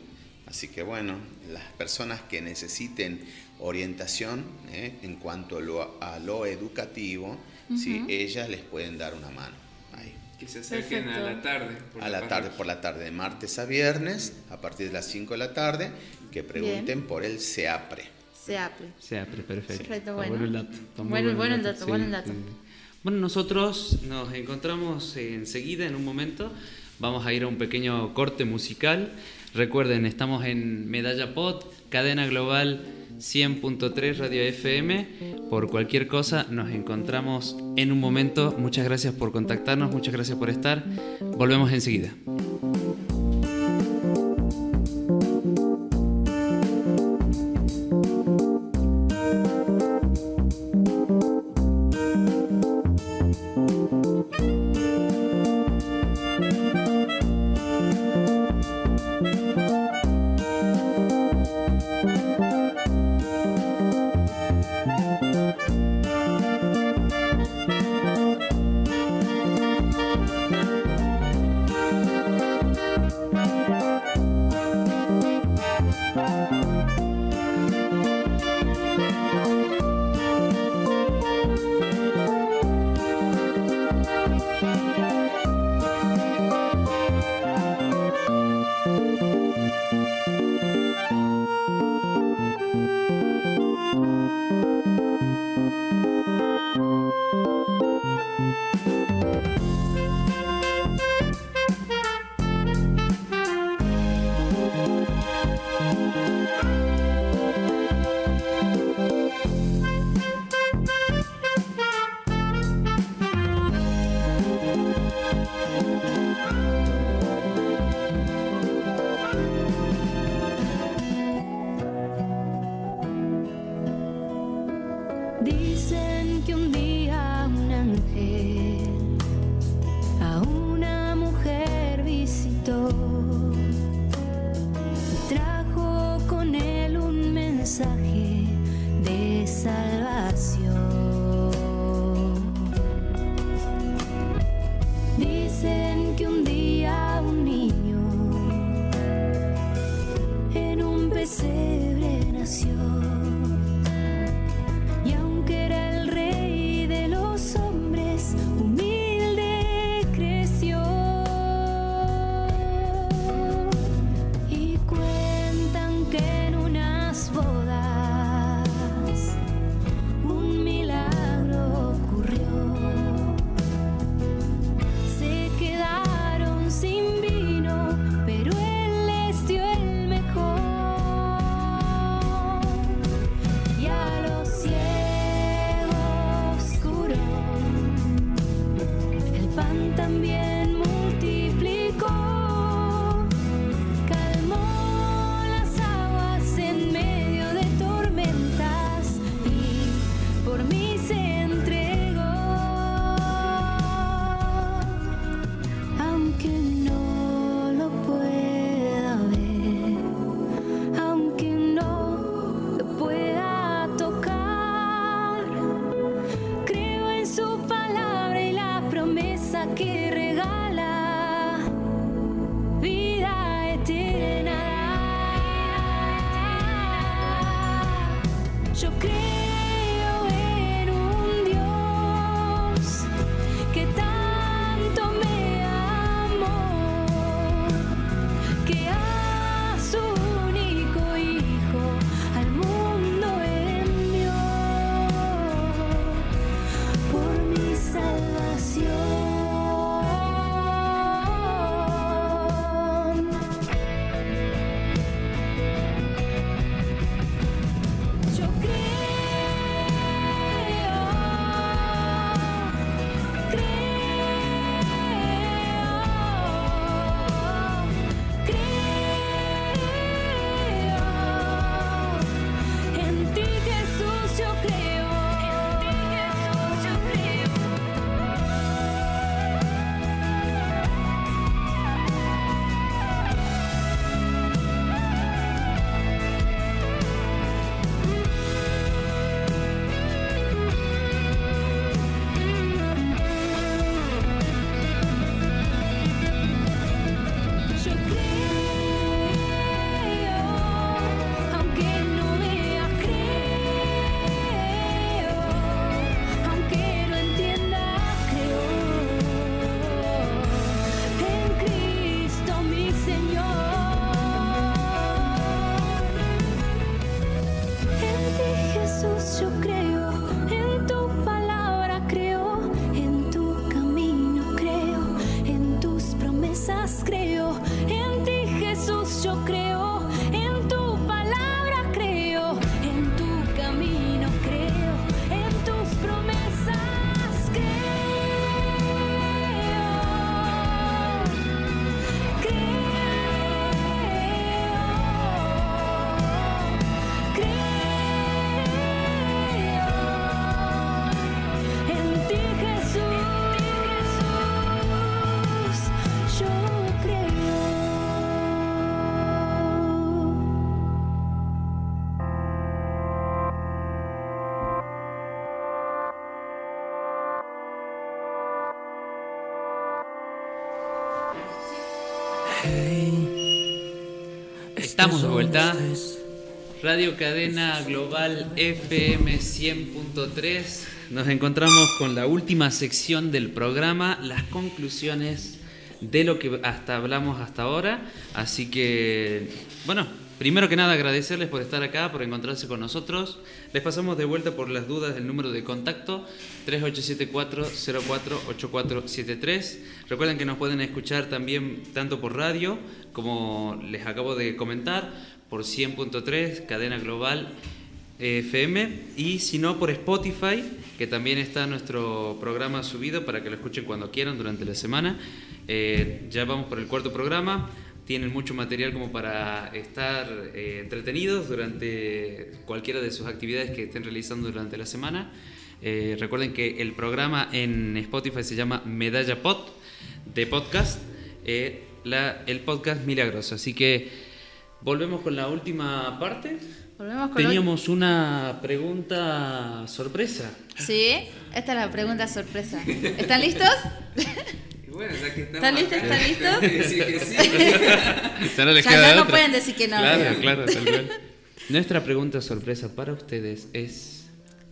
Así que bueno, las personas que necesiten orientación ¿eh? en cuanto a lo, a lo educativo, sí, ellas les pueden dar una mano. Ahí. Que se acerquen a la tarde. por A la tarde, por la tarde, de martes a viernes, a partir de las 5 de la tarde, que pregunten por el SEAPRE. Se abre. Sea, pero perfecto. Perfecto, Está bueno. el dato. muy Bueno, bueno el dato, bueno el dato. Bueno, nosotros nos encontramos enseguida, en un momento. Vamos a ir a un pequeño corte musical. Recuerden, estamos en Medalla Pod, cadena global 100.3 Radio FM. Por cualquier cosa, nos encontramos en un momento. Muchas gracias por contactarnos, muchas gracias por estar. Volvemos enseguida. Estamos de vuelta. Radio Cadena Global FM 100.3. Nos encontramos con la última sección del programa, las conclusiones de lo que hasta hablamos hasta ahora. Así que, bueno, primero que nada agradecerles por estar acá, por encontrarse con nosotros. Les pasamos de vuelta por las dudas del número de contacto 3874-048473. Recuerden que nos pueden escuchar también tanto por radio como les acabo de comentar por 100.3 Cadena Global FM y si no por Spotify, que también está nuestro programa subido para que lo escuchen cuando quieran durante la semana. Eh, ya vamos por el cuarto programa. Tienen mucho material como para estar eh, entretenidos durante cualquiera de sus actividades que estén realizando durante la semana. Eh, recuerden que el programa en Spotify se llama Medalla Pod de podcast, eh, la- el podcast milagroso. Así que volvemos con la última parte. Volvemos con Teníamos una pregunta sorpresa. Sí, esta es la pregunta sorpresa. ¿Están listos? Y bueno, ya que estamos ¿Están listos? ¿Están listos? decir que sí. Ya no les Ya- queda ya no pueden decir que no. Claro, claro, tal cual. Nuestra pregunta sorpresa para ustedes es...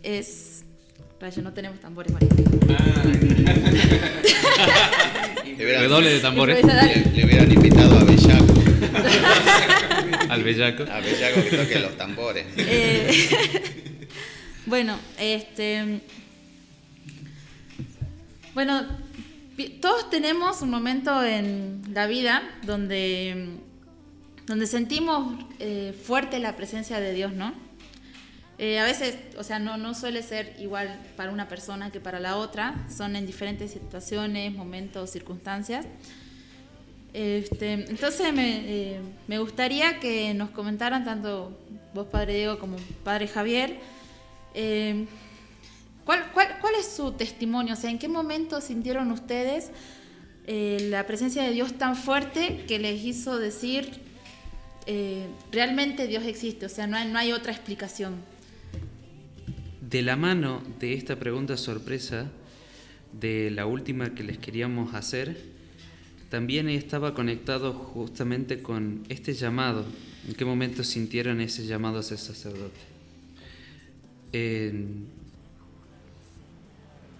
Es. Rayo, no tenemos tambores, María. Le hubieran, Redoble de tambores le, le hubieran invitado a Bellaco, al bellaco. a Bellaco que toque los tambores. Eh, bueno, este. Bueno, todos tenemos un momento en la vida donde, donde sentimos eh, fuerte la presencia de Dios, ¿no? Eh, a veces, o sea, no, no suele ser igual para una persona que para la otra, son en diferentes situaciones, momentos, circunstancias. Este, entonces me, eh, me gustaría que nos comentaran tanto vos, Padre Diego, como Padre Javier, eh, ¿cuál, cuál, es su testimonio? O sea, ¿en qué momento sintieron ustedes eh, la presencia de Dios tan fuerte que les hizo decir, eh, realmente Dios existe? O sea, no hay otra explicación. De la mano de esta pregunta sorpresa, de la última que les queríamos hacer, también estaba conectado justamente con este llamado. ¿En qué momento sintieron ese llamado a ser sacerdote?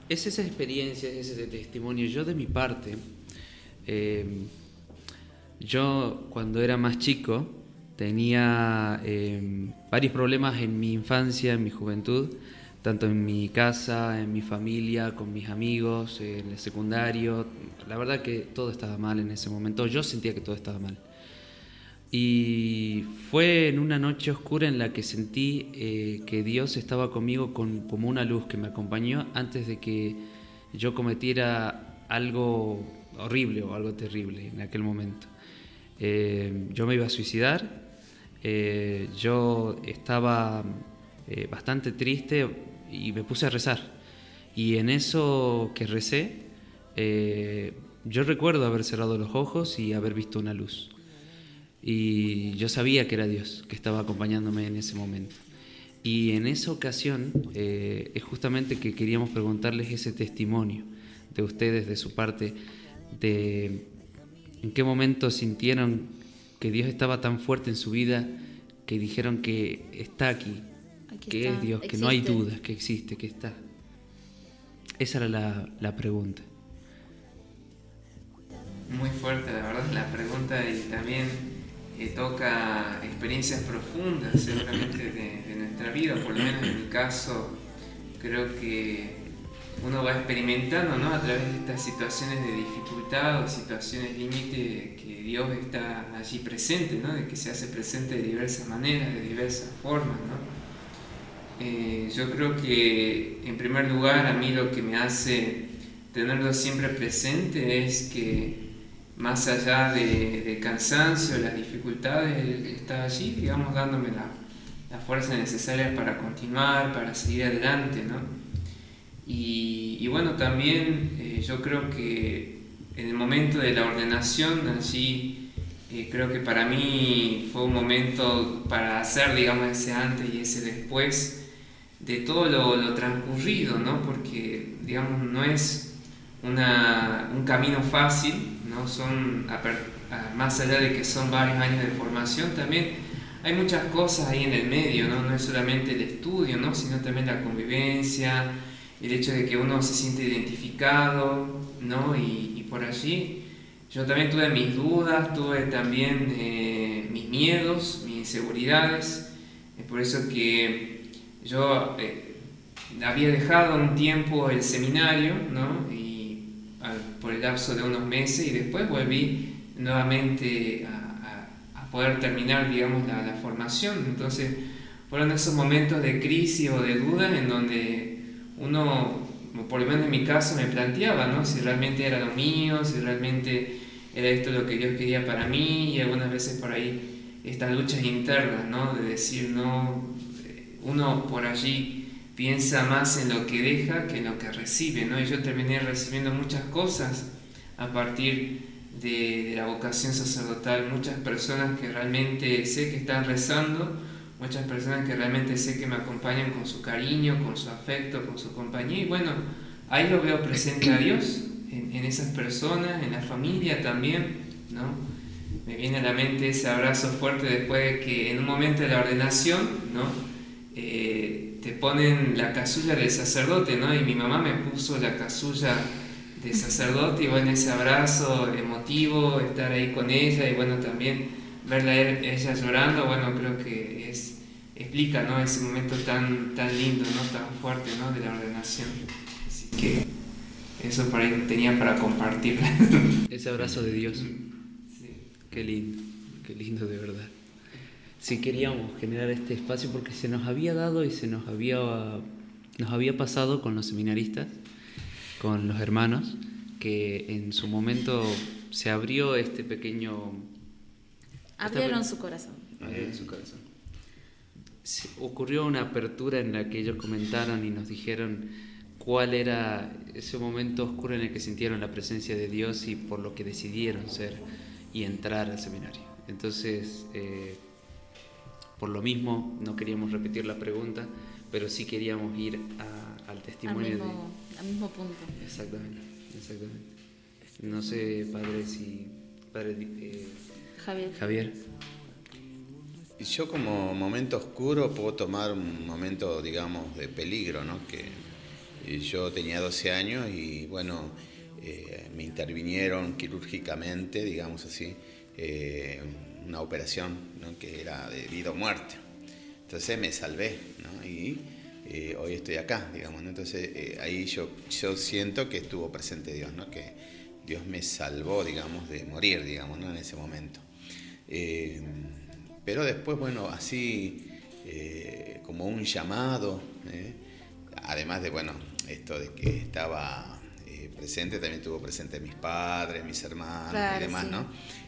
Es esa experiencia, es ese testimonio. Yo de mi parte, eh, yo cuando era más chico tenía eh, varios problemas en mi infancia, en mi juventud, tanto en mi casa, en mi familia, con mis amigos, en el secundario. La verdad que todo estaba mal en ese momento. Yo sentía que todo estaba mal. Y fue en una noche oscura en la que sentí eh, que Dios estaba conmigo con, como una luz que me acompañó antes de que yo cometiera algo horrible o algo terrible en aquel momento. Eh, yo me iba a suicidar, eh, yo estaba bastante triste y me puse a rezar. Y en eso que recé, yo recuerdo haber cerrado los ojos y haber visto una luz y yo sabía que era Dios que estaba acompañándome en ese momento. Y en esa ocasión eh, es justamente que queríamos preguntarles ese testimonio de ustedes, de su parte, de en qué momento sintieron que Dios estaba tan fuerte en su vida que dijeron que está aquí, que es Dios, que no hay dudas, que existe, que está. Esa era la, la pregunta. Muy fuerte, la verdad, la pregunta y también toca experiencias profundas seguramente de, nuestra vida, por lo menos en mi caso creo que uno va experimentando ¿no? a través de estas situaciones de dificultad o situaciones límite que Dios está allí presente, ¿no? de que se hace presente de diversas maneras, de diversas formas. ¿no? Eh, yo creo que en primer lugar a mí lo que me hace tenerlo siempre presente es que más allá de, cansancio, las dificultades, está allí, digamos, dándome la, la, fuerza necesaria para continuar, para seguir adelante, ¿no? Y, bueno, también eh, yo creo que en el momento de la ordenación, allí eh, creo que para mí fue un momento para hacer, digamos, ese antes y ese después de todo lo, lo transcurrido, ¿no? Porque, digamos, no es una, un camino fácil, ¿no? Son, más allá de que son varios años de formación, también hay muchas cosas ahí en el medio, ¿no? No es solamente el estudio, ¿no? Sino también la convivencia, el hecho de que uno se siente identificado, ¿no? Y, por allí yo también tuve mis dudas, tuve también eh, mis miedos, mis inseguridades, es por eso que yo eh, había dejado un tiempo el seminario, ¿no? Por el lapso de unos meses y después volví nuevamente a, poder terminar, digamos, la, formación. Entonces, fueron esos momentos de crisis o de dudas en donde uno, por lo menos en mi caso, me planteaba, ¿no? Si realmente era lo mío, si realmente era esto lo que Dios quería para mí y algunas veces por ahí estas luchas internas, ¿no? De decir, no, uno por allí piensa más en lo que deja que en lo que recibe, ¿no? Y yo terminé recibiendo muchas cosas a partir de, la vocación sacerdotal, muchas personas que realmente sé que están rezando, muchas personas que realmente sé que me acompañan con su cariño, con su afecto, con su compañía, y bueno, ahí lo veo presente a Dios, en, en esas personas, en la familia también, ¿no? Me viene a la mente ese abrazo fuerte después de que en un momento de la ordenación, ¿no? Eh, te ponen la casulla del sacerdote, ¿no? Y mi mamá me puso la casulla de sacerdote y bueno, ese abrazo emotivo, estar ahí con ella y bueno, también verla ella llorando, bueno, creo que es, explica, ¿no? Ese momento tan, tan lindo, ¿no? Tan fuerte, ¿no? De la ordenación. Así que eso por ahí tenía para compartir. Ese abrazo de Dios. Sí. Qué lindo, qué lindo de verdad si queríamos generar este espacio porque se nos había dado y se nos había, nos había pasado con los seminaristas, con los hermanos, que en su momento se abrió este pequeño... Abrieron su corazón. Abrieron su corazón. ocurrió una apertura en la que ellos comentaron y nos dijeron cuál era ese momento oscuro en el que sintieron la presencia de Dios y por lo que decidieron ser y entrar al seminario. Entonces, eh, por lo mismo, no queríamos repetir la pregunta, pero sí queríamos ir al testimonio al mismo punto. Exactamente, exactamente. No sé, padre, si... Padre eh, Javier. Javier. Y yo como momento oscuro puedo tomar un momento, digamos, de peligro, ¿no? Que yo tenía 12 años y bueno, eh, me intervinieron quirúrgicamente, digamos así, eh, una operación ¿no? que era de vida o muerte. Entonces me salvé, ¿no? Y eh, hoy estoy acá, digamos, ¿no? Entonces eh, ahí yo, yo siento que estuvo presente Dios, ¿no? Que Dios me salvó, digamos, de morir, digamos, ¿no? En ese momento. Eh, pero después, bueno, así eh, como un llamado, ¿eh? además de, bueno, esto de que estaba eh, presente, también estuvo presente mis padres, mis hermanos Claro, y demás, sí. ¿no?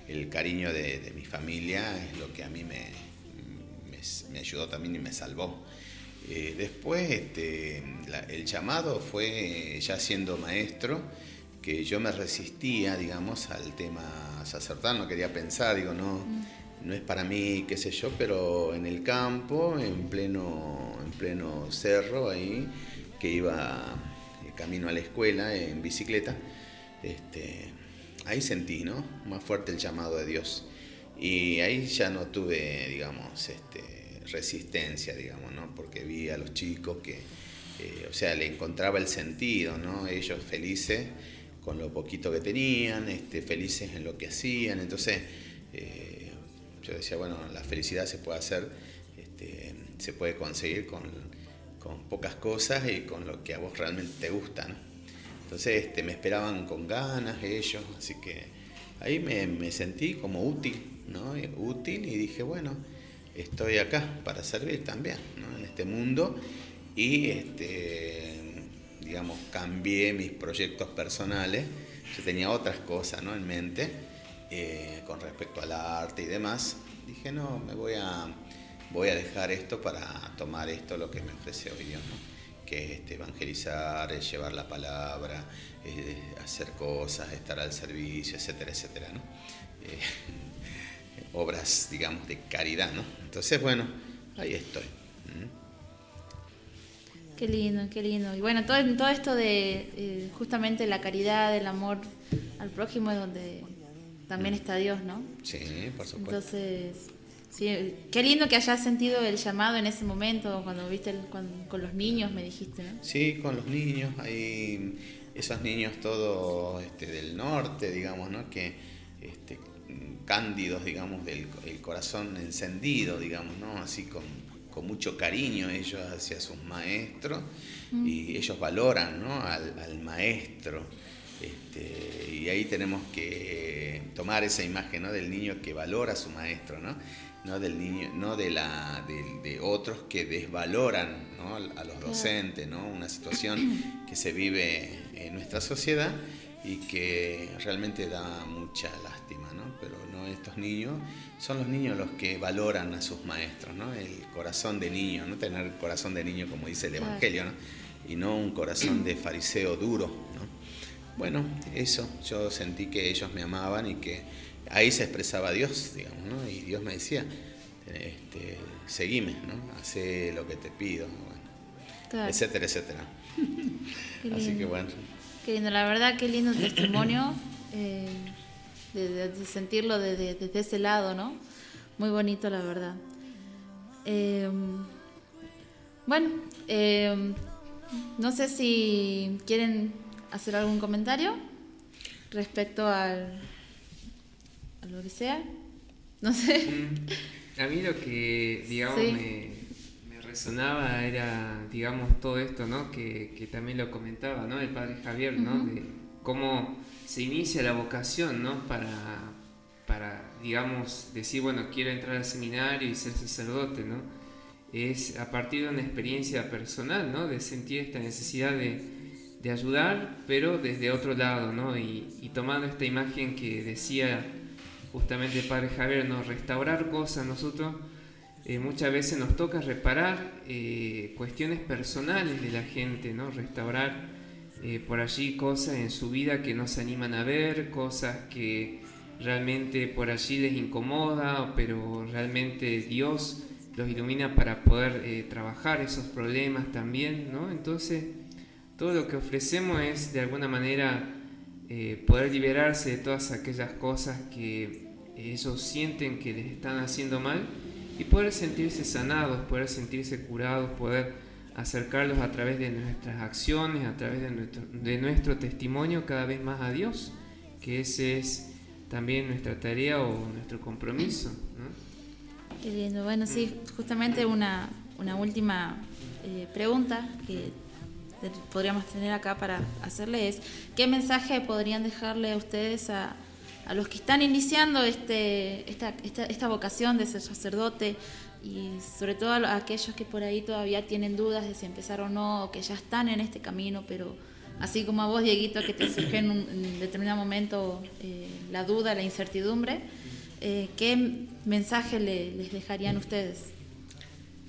El cariño de, de mi familia es lo que a mí me, me, me ayudó también y me salvó. Eh, después, este, la- el llamado fue ya siendo maestro, que yo me resistía, digamos, al tema sacerdotal, no quería pensar, digo, no, no es para mí, qué sé yo, pero en el campo, en pleno, en pleno cerro, ahí, que iba eh, camino a la escuela en bicicleta, este, ahí sentí, ¿no? Más fuerte el llamado de Dios. Y ahí ya no tuve, digamos, este, resistencia, digamos, ¿no? Porque vi a los chicos que, eh, o sea, le encontraba el sentido, ¿no? Ellos felices con lo poquito que tenían, este, felices en lo que hacían. Entonces, eh, yo decía, bueno, la felicidad se puede hacer, este, se puede conseguir con, con pocas cosas y con lo que a vos realmente te gusta, ¿no? Entonces este, me esperaban con ganas ellos, así que ahí me, me sentí como útil, ¿no? Útil y dije, bueno, estoy acá para servir también, ¿no? En este mundo y, este, digamos, cambié mis proyectos personales. Yo tenía otras cosas, ¿no? En mente eh, con respecto al arte y demás. Dije, no, me voy a, voy a dejar esto para tomar esto, lo que me ofrece hoy Dios, ¿no? Que es este, evangelizar, es llevar la palabra, hacer cosas, estar al servicio, etcétera, etcétera, ¿no? Eh, obras, digamos, de caridad, ¿no? Entonces, bueno, ahí estoy. ¿Mm? Qué lindo, qué lindo. Y bueno, todo, todo esto de eh, justamente la caridad, el amor al prójimo es donde también está Dios, ¿no? Sí, por supuesto. Entonces, sí, qué lindo que hayas sentido el llamado en ese momento, cuando viste el- con los niños, me dijiste, ¿no? Sí, con los niños, hay esos niños todos este, del norte, digamos, ¿no? Que este, cándidos, digamos, del el corazón encendido, digamos, ¿no? Así con, con mucho cariño ellos hacia sus maestros y ellos valoran, ¿no? Al, al maestro. Este, y ahí tenemos que tomar esa imagen ¿no? del niño que valora a su maestro, ¿no? No del niño, no de la de, de otros que desvaloran ¿no? a los docentes, ¿no? Una situación que se vive en nuestra sociedad y que realmente da mucha lástima, ¿no? Pero no estos niños son los niños los que valoran a sus maestros, ¿no? El corazón de niño, no tener corazón de niño como dice el. Evangelio, ¿no? Y no un corazón de fariseo duro, ¿no? Bueno, eso, yo sentí que ellos me amaban y que ahí se expresaba Dios, digamos, ¿no? Y Dios me decía, este, seguime, ¿no? Hacé lo que te pido, bueno, Claro. etcétera, etcétera. Así que bueno, Qué lindo, la verdad, qué lindo testimonio eh, de, de- de sentirlo desde, desde ese lado, ¿no? Muy bonito, la verdad. Eh, bueno, eh, no sé si quieren hacer algún comentario respecto al, lo que sea. No sé. Mm, A mí lo que, digamos, Sí. me, me resonaba era, digamos, todo esto, ¿no? Que, que también lo comentaba, ¿no? El padre Javier, ¿no? Ujú. De cómo se inicia la vocación, ¿no? Para, para, digamos, decir, bueno, quiero entrar al seminario y ser sacerdote, ¿no? Es a partir de una experiencia personal, ¿no? De sentir esta necesidad de, de ayudar, pero desde otro lado, ¿no? Y, y tomando esta imagen que decía justamente padre Javier, ¿no? Restaurar cosas, nosotros eh, muchas veces nos toca reparar eh, cuestiones personales de la gente, ¿no? Restaurar eh, por allí cosas en su vida que no se animan a ver, cosas que realmente por allí les incomoda, pero realmente Dios los ilumina para poder trabajar esos problemas también, ¿no? Entonces, todo lo que ofrecemos es de alguna manera poder liberarse de todas aquellas cosas que ellos sienten que les están haciendo mal y poder sentirse sanados, poder sentirse curados, poder acercarlos a través de nuestras acciones, a través de nuestro, de nuestro testimonio cada vez más a Dios, que ese es también nuestra tarea o nuestro compromiso. ¿no? Qué lindo. Bueno, sí, justamente una, una última eh, pregunta que podríamos tener acá para hacerle es, ¿qué mensaje podrían dejarle a ustedes a, a los que están iniciando este, esta, esta, esta vocación de ser sacerdote y sobre todo a lo- a aquellos que por ahí todavía tienen dudas de si empezar o no, que ya están en este camino, pero así como a vos, Dieguito, que te surgió en un determinado momento eh, la duda, la incertidumbre, eh, ¿qué mensaje le- les dejarían ustedes?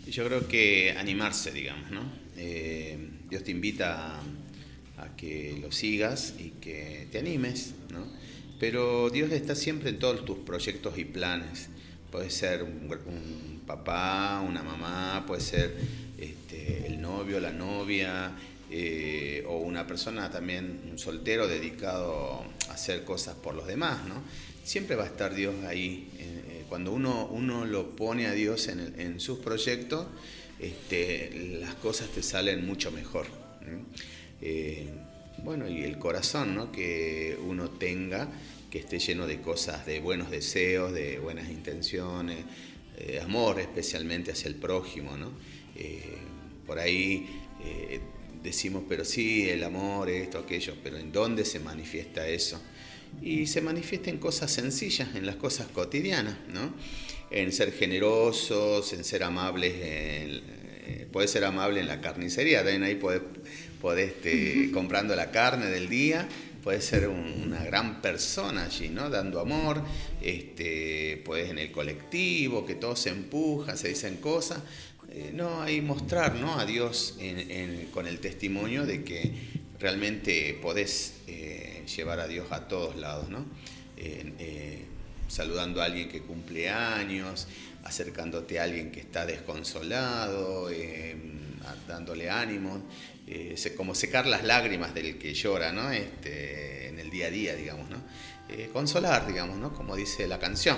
Yo creo que animarse, digamos, ¿no? Eh, Dios te invita a, a que lo sigas y que te animes, ¿no? Pero Dios está siempre en todos tus proyectos y planes. Puede ser un, papá, una mamá, puede ser este, el novio, la novia, eh, o una persona también, un soltero dedicado a hacer cosas por los demás, ¿no? Siempre va a estar Dios ahí. eh, cuando uno, uno lo pone a Dios en, sus proyectos, este, las cosas te salen mucho mejor. Eh, bueno, y el corazón ¿no? que uno tenga, que esté lleno de cosas, de buenos deseos, de buenas intenciones, eh, amor especialmente hacia el prójimo. ¿no? Eh, por ahí eh, decimos, pero sí, el amor, esto, aquello, pero ¿en dónde se manifiesta eso? Y se manifiesta en cosas sencillas, en las cosas cotidianas, ¿no? En ser generosos, en ser amables, en, eh, podés ser amable en la carnicería, también ahí podés, podés, este, comprando la carne del día, puedes ser un- una gran persona allí, ¿no? Dando amor, este, puedes en el colectivo, que todo se empuja, se dicen cosas. Eh, no, ahí mostrar ¿no? a Dios en- en- con el testimonio de que realmente podés eh, llevar a Dios a todos lados, ¿no? Eh, saludando a alguien que cumple años, acercándote a alguien que está desconsolado, eh, dándole ánimo, eh, como secar las lágrimas del que llora, ¿no? Este, en el día a día, digamos, ¿no? Eh, consolar, digamos, ¿no? Como dice la canción,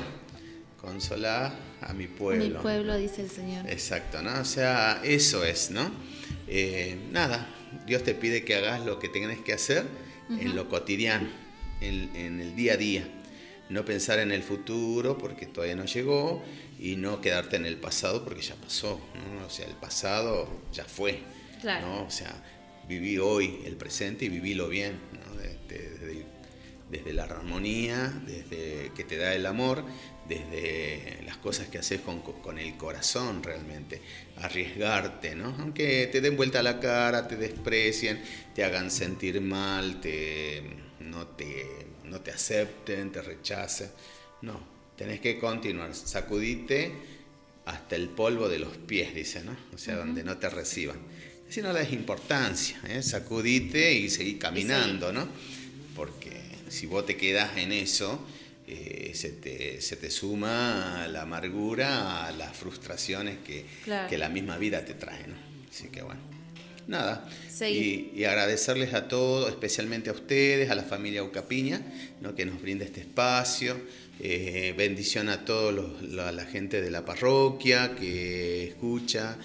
consolar a mi pueblo. Mi pueblo, dice el Señor. Exacto, ¿no? O sea, eso es, ¿no? Eh, nada, Dios te pide que hagas lo que tengas que hacer en lo cotidiano, en, en el día a día. No pensar en el futuro porque todavía no llegó y no quedarte en el pasado porque ya pasó, ¿no? O sea, el pasado ya fue, Claro. ¿no? O sea, viví hoy el presente y vivilo bien, ¿no? Desde, desde- desde la armonía, desde que te da el amor, desde las cosas que haces con, con el corazón realmente, arriesgarte, ¿no? Aunque te den vuelta la cara, te desprecien, te hagan sentir mal, te, no, te, no te acepten, te rechacen, no, tenés que continuar, sacudite hasta el polvo de los pies, dice, ¿no? O sea, donde no te reciban. Si no le des importancia, ¿eh? sacudite y seguí caminando, ¿no? Porque si vos te quedas en eso, eh, se, te, se te suma la amargura a las frustraciones que, Claro. que la misma vida te trae, ¿no? Así que bueno, nada. Y, y agradecerles a todos, especialmente a ustedes, a la familia Ucapiña, ¿no? que nos brinda este espacio. Eh, bendición a toda la, la gente de la parroquia que escucha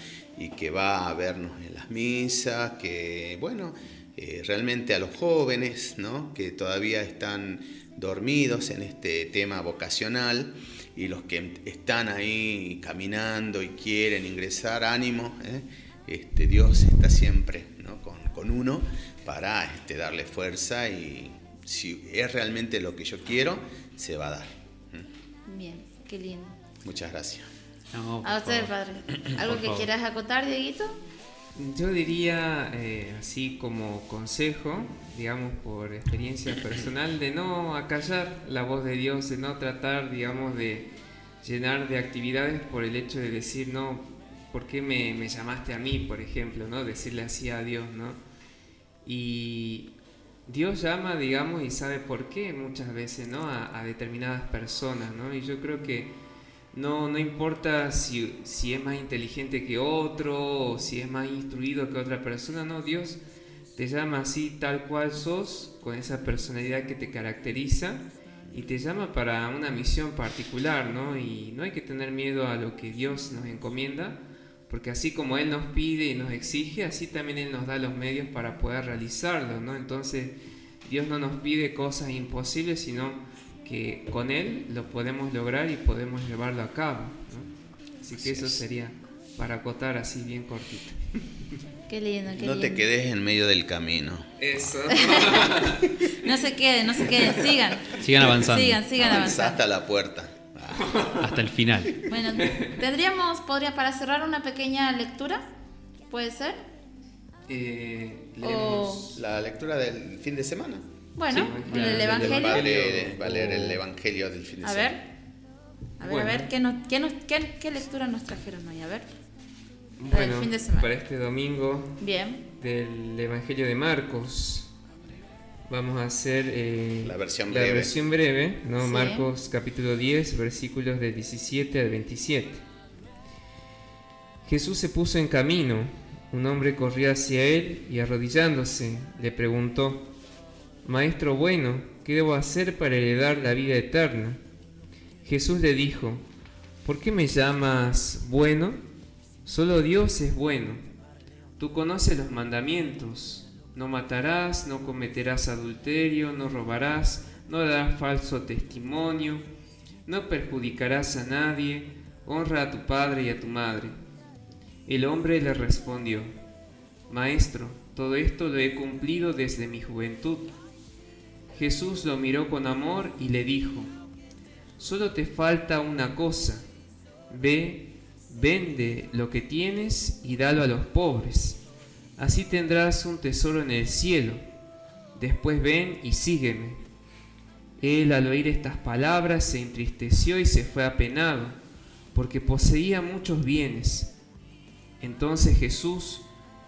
y que va a vernos en las misas, que bueno, eh, realmente a los jóvenes ¿no? que todavía están dormidos en este tema vocacional y los que están ahí caminando y quieren ingresar, ánimo, ¿eh? este, Dios está siempre ¿no? con, con uno para este, darle fuerza y si es realmente lo que yo quiero, se va a dar. ¿Mm? Bien, qué lindo. Muchas gracias. No, A usted, favor. padre. ¿Algo Por que favor. quieras acotar, Dieguito? Yo diría, eh, así como consejo, digamos por experiencia personal, de no acallar la voz de Dios, de no tratar, digamos, de llenar de actividades por el hecho de decir, no, ¿por qué me, me llamaste a mí, por ejemplo? ¿no? Decirle así a Dios, ¿no? Y Dios llama, digamos, y sabe por qué muchas veces, ¿no? A, a determinadas personas, ¿no? Y yo creo que no, no importa si, si es más inteligente que otro o si es más instruido que otra persona, no, Dios te llama así tal cual sos, con esa personalidad que te caracteriza y te llama para una misión particular, ¿no? Y no hay que tener miedo a lo que Dios nos encomienda, porque así como Él nos pide y nos exige, así también Él nos da los medios para poder realizarlo, ¿no? Entonces, Dios no nos pide cosas imposibles, sino que con Él lo podemos lograr y podemos llevarlo a cabo, ¿no? Así que eso sería para acotar así bien cortito. Qué lindo, qué No lindo. te quedes en medio del camino. Eso. No se queden, no se queden, sigan. Sigan avanzando. Sigan, sigan Avanzá avanzando. hasta la puerta. Hasta el final. Bueno, tendríamos, podría para cerrar una pequeña lectura, ¿puede ser? Eh, O- leemos- La lectura del fin de semana. Bueno, Sí, el Del Evangelio. va a leer el Evangelio del fin de A semana. ver, a ver, Bueno. a ver, ¿qué, nos, qué, nos- qué, qué lectura nos trajeron hoy? A ver. Bueno, fin de semana. para este domingo Bien, del Evangelio de Marcos vamos a hacer eh, La versión la breve. versión breve, ¿no? Sí. Marcos capítulo 10, versículos de 17 al 27. Jesús se puso en camino. Un hombre corrió hacia él y arrodillándose le preguntó, Maestro bueno, ¿qué debo hacer para heredar la vida eterna? Jesús le dijo, ¿por qué me llamas bueno? Solo Dios es bueno. Tú conoces los mandamientos. No matarás, no cometerás adulterio, no robarás, no darás falso testimonio, no perjudicarás a nadie, honra a tu padre y a tu madre. El hombre le respondió, Maestro, todo esto lo he cumplido desde mi juventud. Jesús lo miró con amor y le dijo, Solo te falta una cosa, ve, vende lo que tienes y dalo a los pobres, así tendrás un tesoro en el cielo. Después ven y sígueme. Él al oír estas palabras se entristeció y se fue apenado, porque poseía muchos bienes. Entonces Jesús,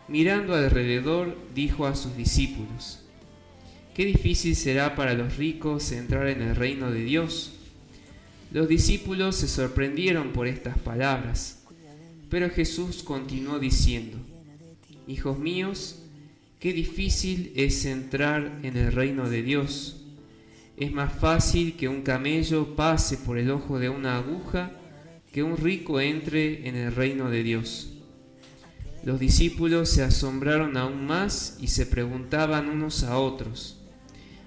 mirando alrededor, dijo a sus discípulos, Qué difícil será para los ricos entrar en el reino de Dios. Los discípulos se sorprendieron por estas palabras, pero Jesús continuó diciendo, Hijos míos, qué difícil es entrar en el reino de Dios. Es más fácil que un camello pase por el ojo de una aguja que un rico entre en el reino de Dios. Los discípulos se asombraron aún más y se preguntaban unos a otros,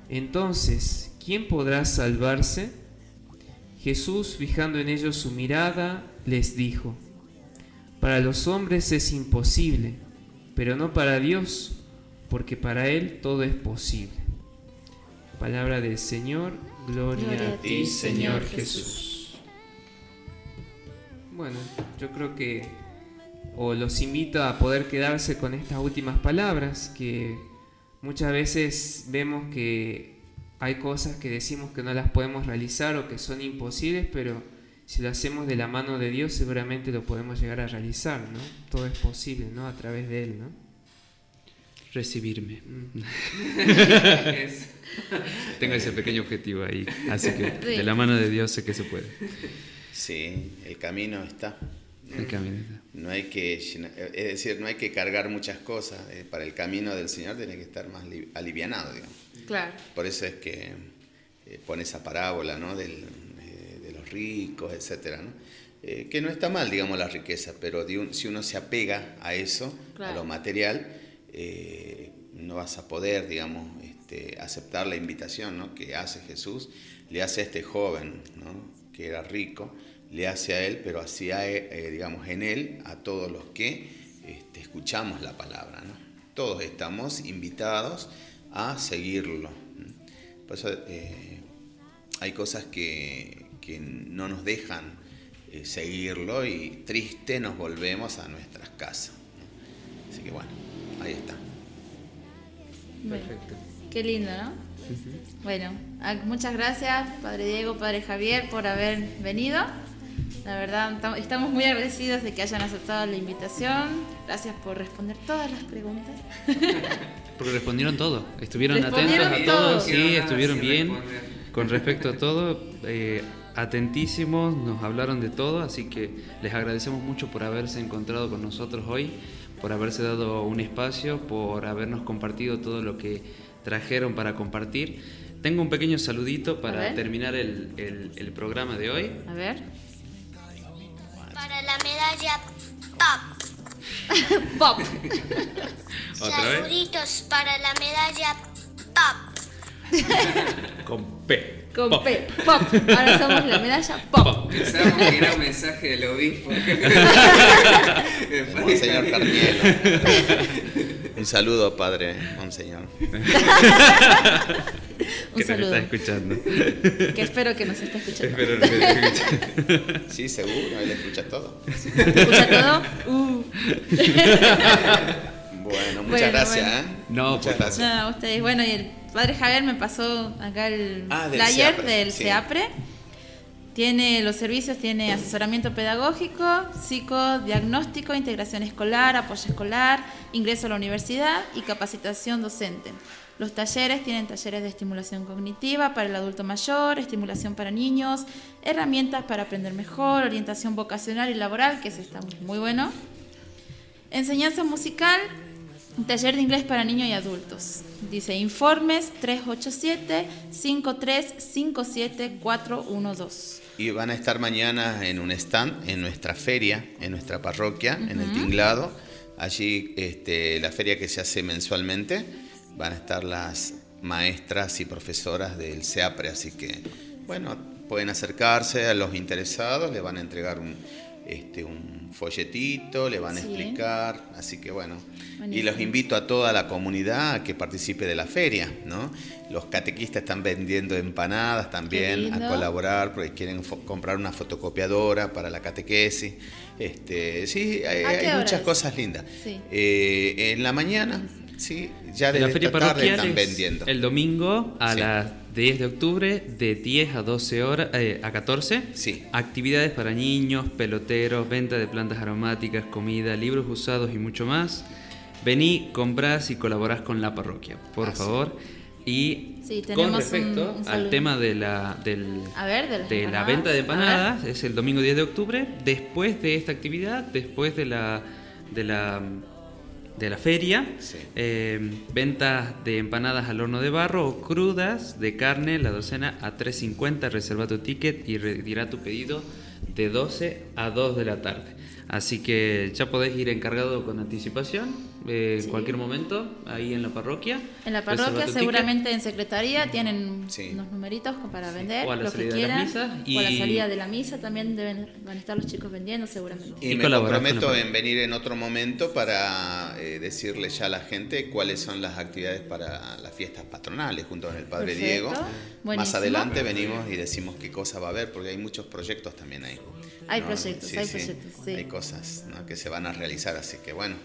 entonces, ¿quién podrá salvarse? Jesús, fijando en ellos su mirada, les dijo, Para los hombres es imposible, pero no para Dios, porque para Él todo es posible. Palabra del Señor, gloria, a ti, Señor Jesús. Bueno, yo creo que o los invito a poder quedarse con estas últimas palabras, que muchas veces vemos que hay cosas que decimos que no las podemos realizar o que son imposibles, pero si lo hacemos de la mano de Dios seguramente lo podemos llegar a realizar, ¿no? Todo es posible, ¿no? A través de Él, ¿no? Recibirme. Es- Tengo ese pequeño objetivo ahí. Así que de la mano de Dios sé que se puede. Sí, el camino está. El camino. No hay que llenar- es decir, no hay que cargar muchas cosas. eh, Para el camino del Señor tiene que estar más li- alivianado, digamos. claro. Por eso es que eh, pone esa parábola ¿no? Del, eh, de los ricos, etcétera, ¿no? Eh, que no está mal, digamos, la riqueza, pero de un- si uno se apega a eso, a lo material, eh, no vas a poder, digamos, este, aceptar la invitación ¿no? que hace Jesús, le hace a este joven, ¿no? que era rico, le hace a él, pero hacía, eh, digamos, en él a todos los que este, escuchamos la palabra. ¿no? Todos estamos invitados a seguirlo. Por eso eh, hay cosas que, que no nos dejan eh, seguirlo y triste nos volvemos a nuestras casas. ¿no? Así que bueno, ahí está. Perfecto. qué lindo, ¿no? Bueno, ah, muchas gracias, Padre Diego, Padre Javier, por haber venido. La verdad, tam- estamos muy agradecidos de que hayan aceptado la invitación. Gracias por responder todas las preguntas. Porque respondieron todo. Estuvieron Respondieron atentos a todo. todo. Sí, estuvieron bien. responder. Con respecto a todo, eh, atentísimos, nos hablaron de todo, así que les agradecemos mucho por haberse encontrado con nosotros hoy por haberse dado un espacio, por habernos compartido todo lo que trajeron para compartir. Tengo un pequeño saludito para terminar el, el- el programa de hoy. A ver. Para la medalla Pop. Pop. ¿Otra vez? Saluditos para la medalla Pop. Con P. Con Pop. P. Pop. Ahora somos la medalla Pop. Pensábamos que era un mensaje del obispo. Monseñor Carnielo. Un saludo, padre Monseñor. Un Que nos está escuchando. Que espero que nos esté escuchando. Espero que nos esté escuchando. Sí, seguro, él escucha todo. ¿Escucha todo? Uh. Bueno, muchas Bueno, gracias. bueno. ¿eh? No, muchas gracias. No, ustedes. Bueno, y el padre Javier me pasó acá el Ah, del flyer CEAPRE, del sí. CEAPRE. Tiene los servicios, tiene asesoramiento pedagógico, psicodiagnóstico, integración escolar, apoyo escolar, ingreso a la universidad y capacitación docente. Los talleres tienen talleres de estimulación cognitiva para el adulto mayor, estimulación para niños, herramientas para aprender mejor, orientación vocacional y laboral, que eso está muy bueno. Enseñanza musical, taller de inglés para niños y adultos. Dice informes 387-5357-412. Y van a estar mañana en un stand en nuestra feria, en nuestra parroquia, en el Tinglado. Allí, este, la feria que se hace mensualmente, van a estar las maestras y profesoras del CEAPRE. Así que, bueno, pueden acercarse a los interesados, le van a entregar un, este, un folletito, le van a Sí. explicar. Así que, bueno, y los invito a toda la comunidad a que participe de la feria, ¿no? Los catequistas están vendiendo empanadas también a colaborar porque quieren comprar una fotocopiadora para la catequesis. Este, sí, hay, ¿A qué hay hora muchas es? cosas lindas. Sí. Eh, en la mañana, sí, ya desde La feria esta tarde están es vendiendo. el domingo a Sí. las 10 de octubre de 10 a 12 horas eh, a 14. Sí. Actividades para niños, peloteros, venta de plantas aromáticas, comida, libros usados y mucho más. Vení, comprás y colaborás con la parroquia, por Así. favor. Y Sí, con respecto un- un al tema de la, del, A ver, de de la empanadas. venta de empanadas, es el domingo 10 de octubre, después de esta actividad, después de la, de la, de la feria, Sí. eh, ventas de empanadas al horno de barro o crudas de carne, la docena a 3.50, reserva tu ticket y retira tu pedido de 12 a 2 de la tarde. Así que ya podés ir encargado con anticipación, eh, en Sí. cualquier momento, ahí en la parroquia. En la parroquia, seguramente en secretaría, tienen Sí. unos numeritos para vender, O a la lo que de quieran. misas O a la salida de la misa también deben, van a estar los chicos vendiendo seguramente. Y, Y me con comprometo en venir en otro momento para eh, decirle ya a la gente cuáles son las actividades para las fiestas patronales junto con el Padre Perfecto. Diego. Más Buenísimo. adelante venimos y decimos qué cosa va a haber, porque hay muchos proyectos también ahí. Hay ¿no? proyectos, hay proyectos, sí. Hay cosas ¿no? que se van a realizar, así que bueno.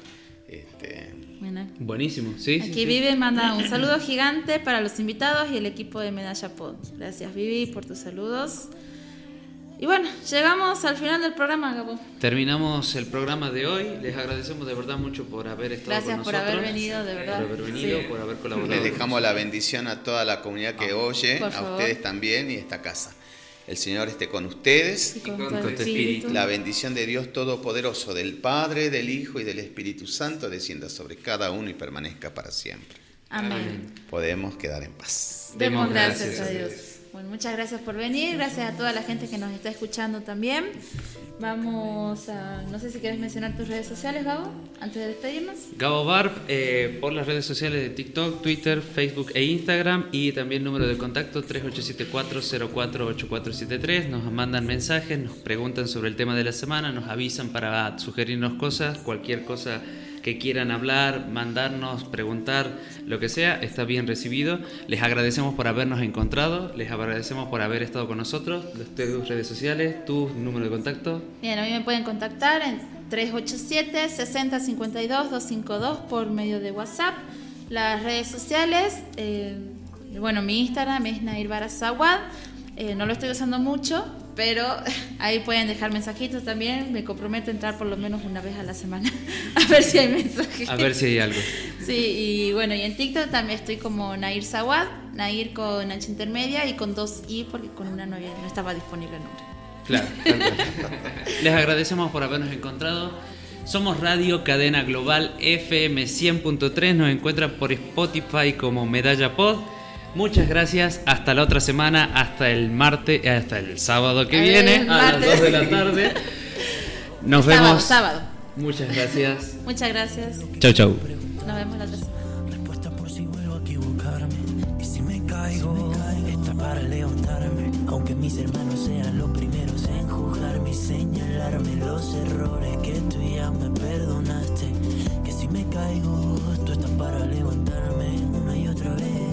Este, Bueno. Buenísimo, sí. sí, Aquí sí. Vivi manda un saludo gigante para los invitados y el equipo de Medalla Pod. Gracias Vivi por tus saludos. Y bueno, llegamos al final del programa, Gabo. Terminamos el programa de hoy. Les agradecemos de verdad mucho por haber estado Gracias con por nosotros. haber venido, de verdad. Por haber venido, Sí. por haber colaborado. les dejamos la bendición a toda la comunidad que oye, Por a ustedes también y a esta casa. El Señor esté con ustedes. Y con, con tu tu espíritu. La bendición de Dios Todopoderoso, del Padre, del Hijo y del Espíritu Santo descienda sobre cada uno y permanezca para siempre. Amén. Podemos quedar en paz. Demos gracias, a Dios. Bueno, muchas gracias por venir, gracias a toda la gente que nos está escuchando también. Vamos a, no sé si quieres mencionar tus redes sociales, Gabo, antes de despedirnos. Gabo Barb eh, por las redes sociales de TikTok, Twitter, Facebook e Instagram y también número de contacto 3874-048473. Nos mandan mensajes, nos preguntan sobre el tema de la semana, nos avisan para sugerirnos cosas, cualquier cosa que quieran hablar, mandarnos, preguntar, lo que sea, está bien recibido. Les agradecemos por habernos encontrado, les agradecemos por haber estado con nosotros, tus redes sociales, tu número de contacto. Bien, a mí me pueden contactar en 387-6052-252 por medio de WhatsApp. Las redes sociales, eh, bueno, mi Instagram es Nair Barazawad. Eh, no lo estoy usando mucho, pero ahí pueden dejar mensajitos también. Me comprometo a entrar por lo menos una vez a la semana a ver si hay mensajes. A ver si hay algo. Sí, y bueno, y en TikTok también estoy como Nair Sawad, Nair con H intermedia y con dos I porque con una no, no estaba disponible el nombre. Claro. Les agradecemos por habernos encontrado. Somos Radio Cadena Global FM 100.3. Nos encuentran por Spotify como Medalla Pod. Muchas gracias. Hasta la otra semana. Hasta el martes. Hasta el sábado que El viene. A las martes. 2 de la tarde. Nos Sábado, vemos. sábado. Muchas gracias. Muchas gracias. Chau, chau. Nos vemos la otra semana. Respuesta por si vuelvo a equivocarme. Y si me caigo, está para levantarme. Aunque mis hermanos sean los primeros en juzgarme y señalarme los errores que tú ya me perdonaste. Que si me caigo, tú estás para levantarme una y otra vez.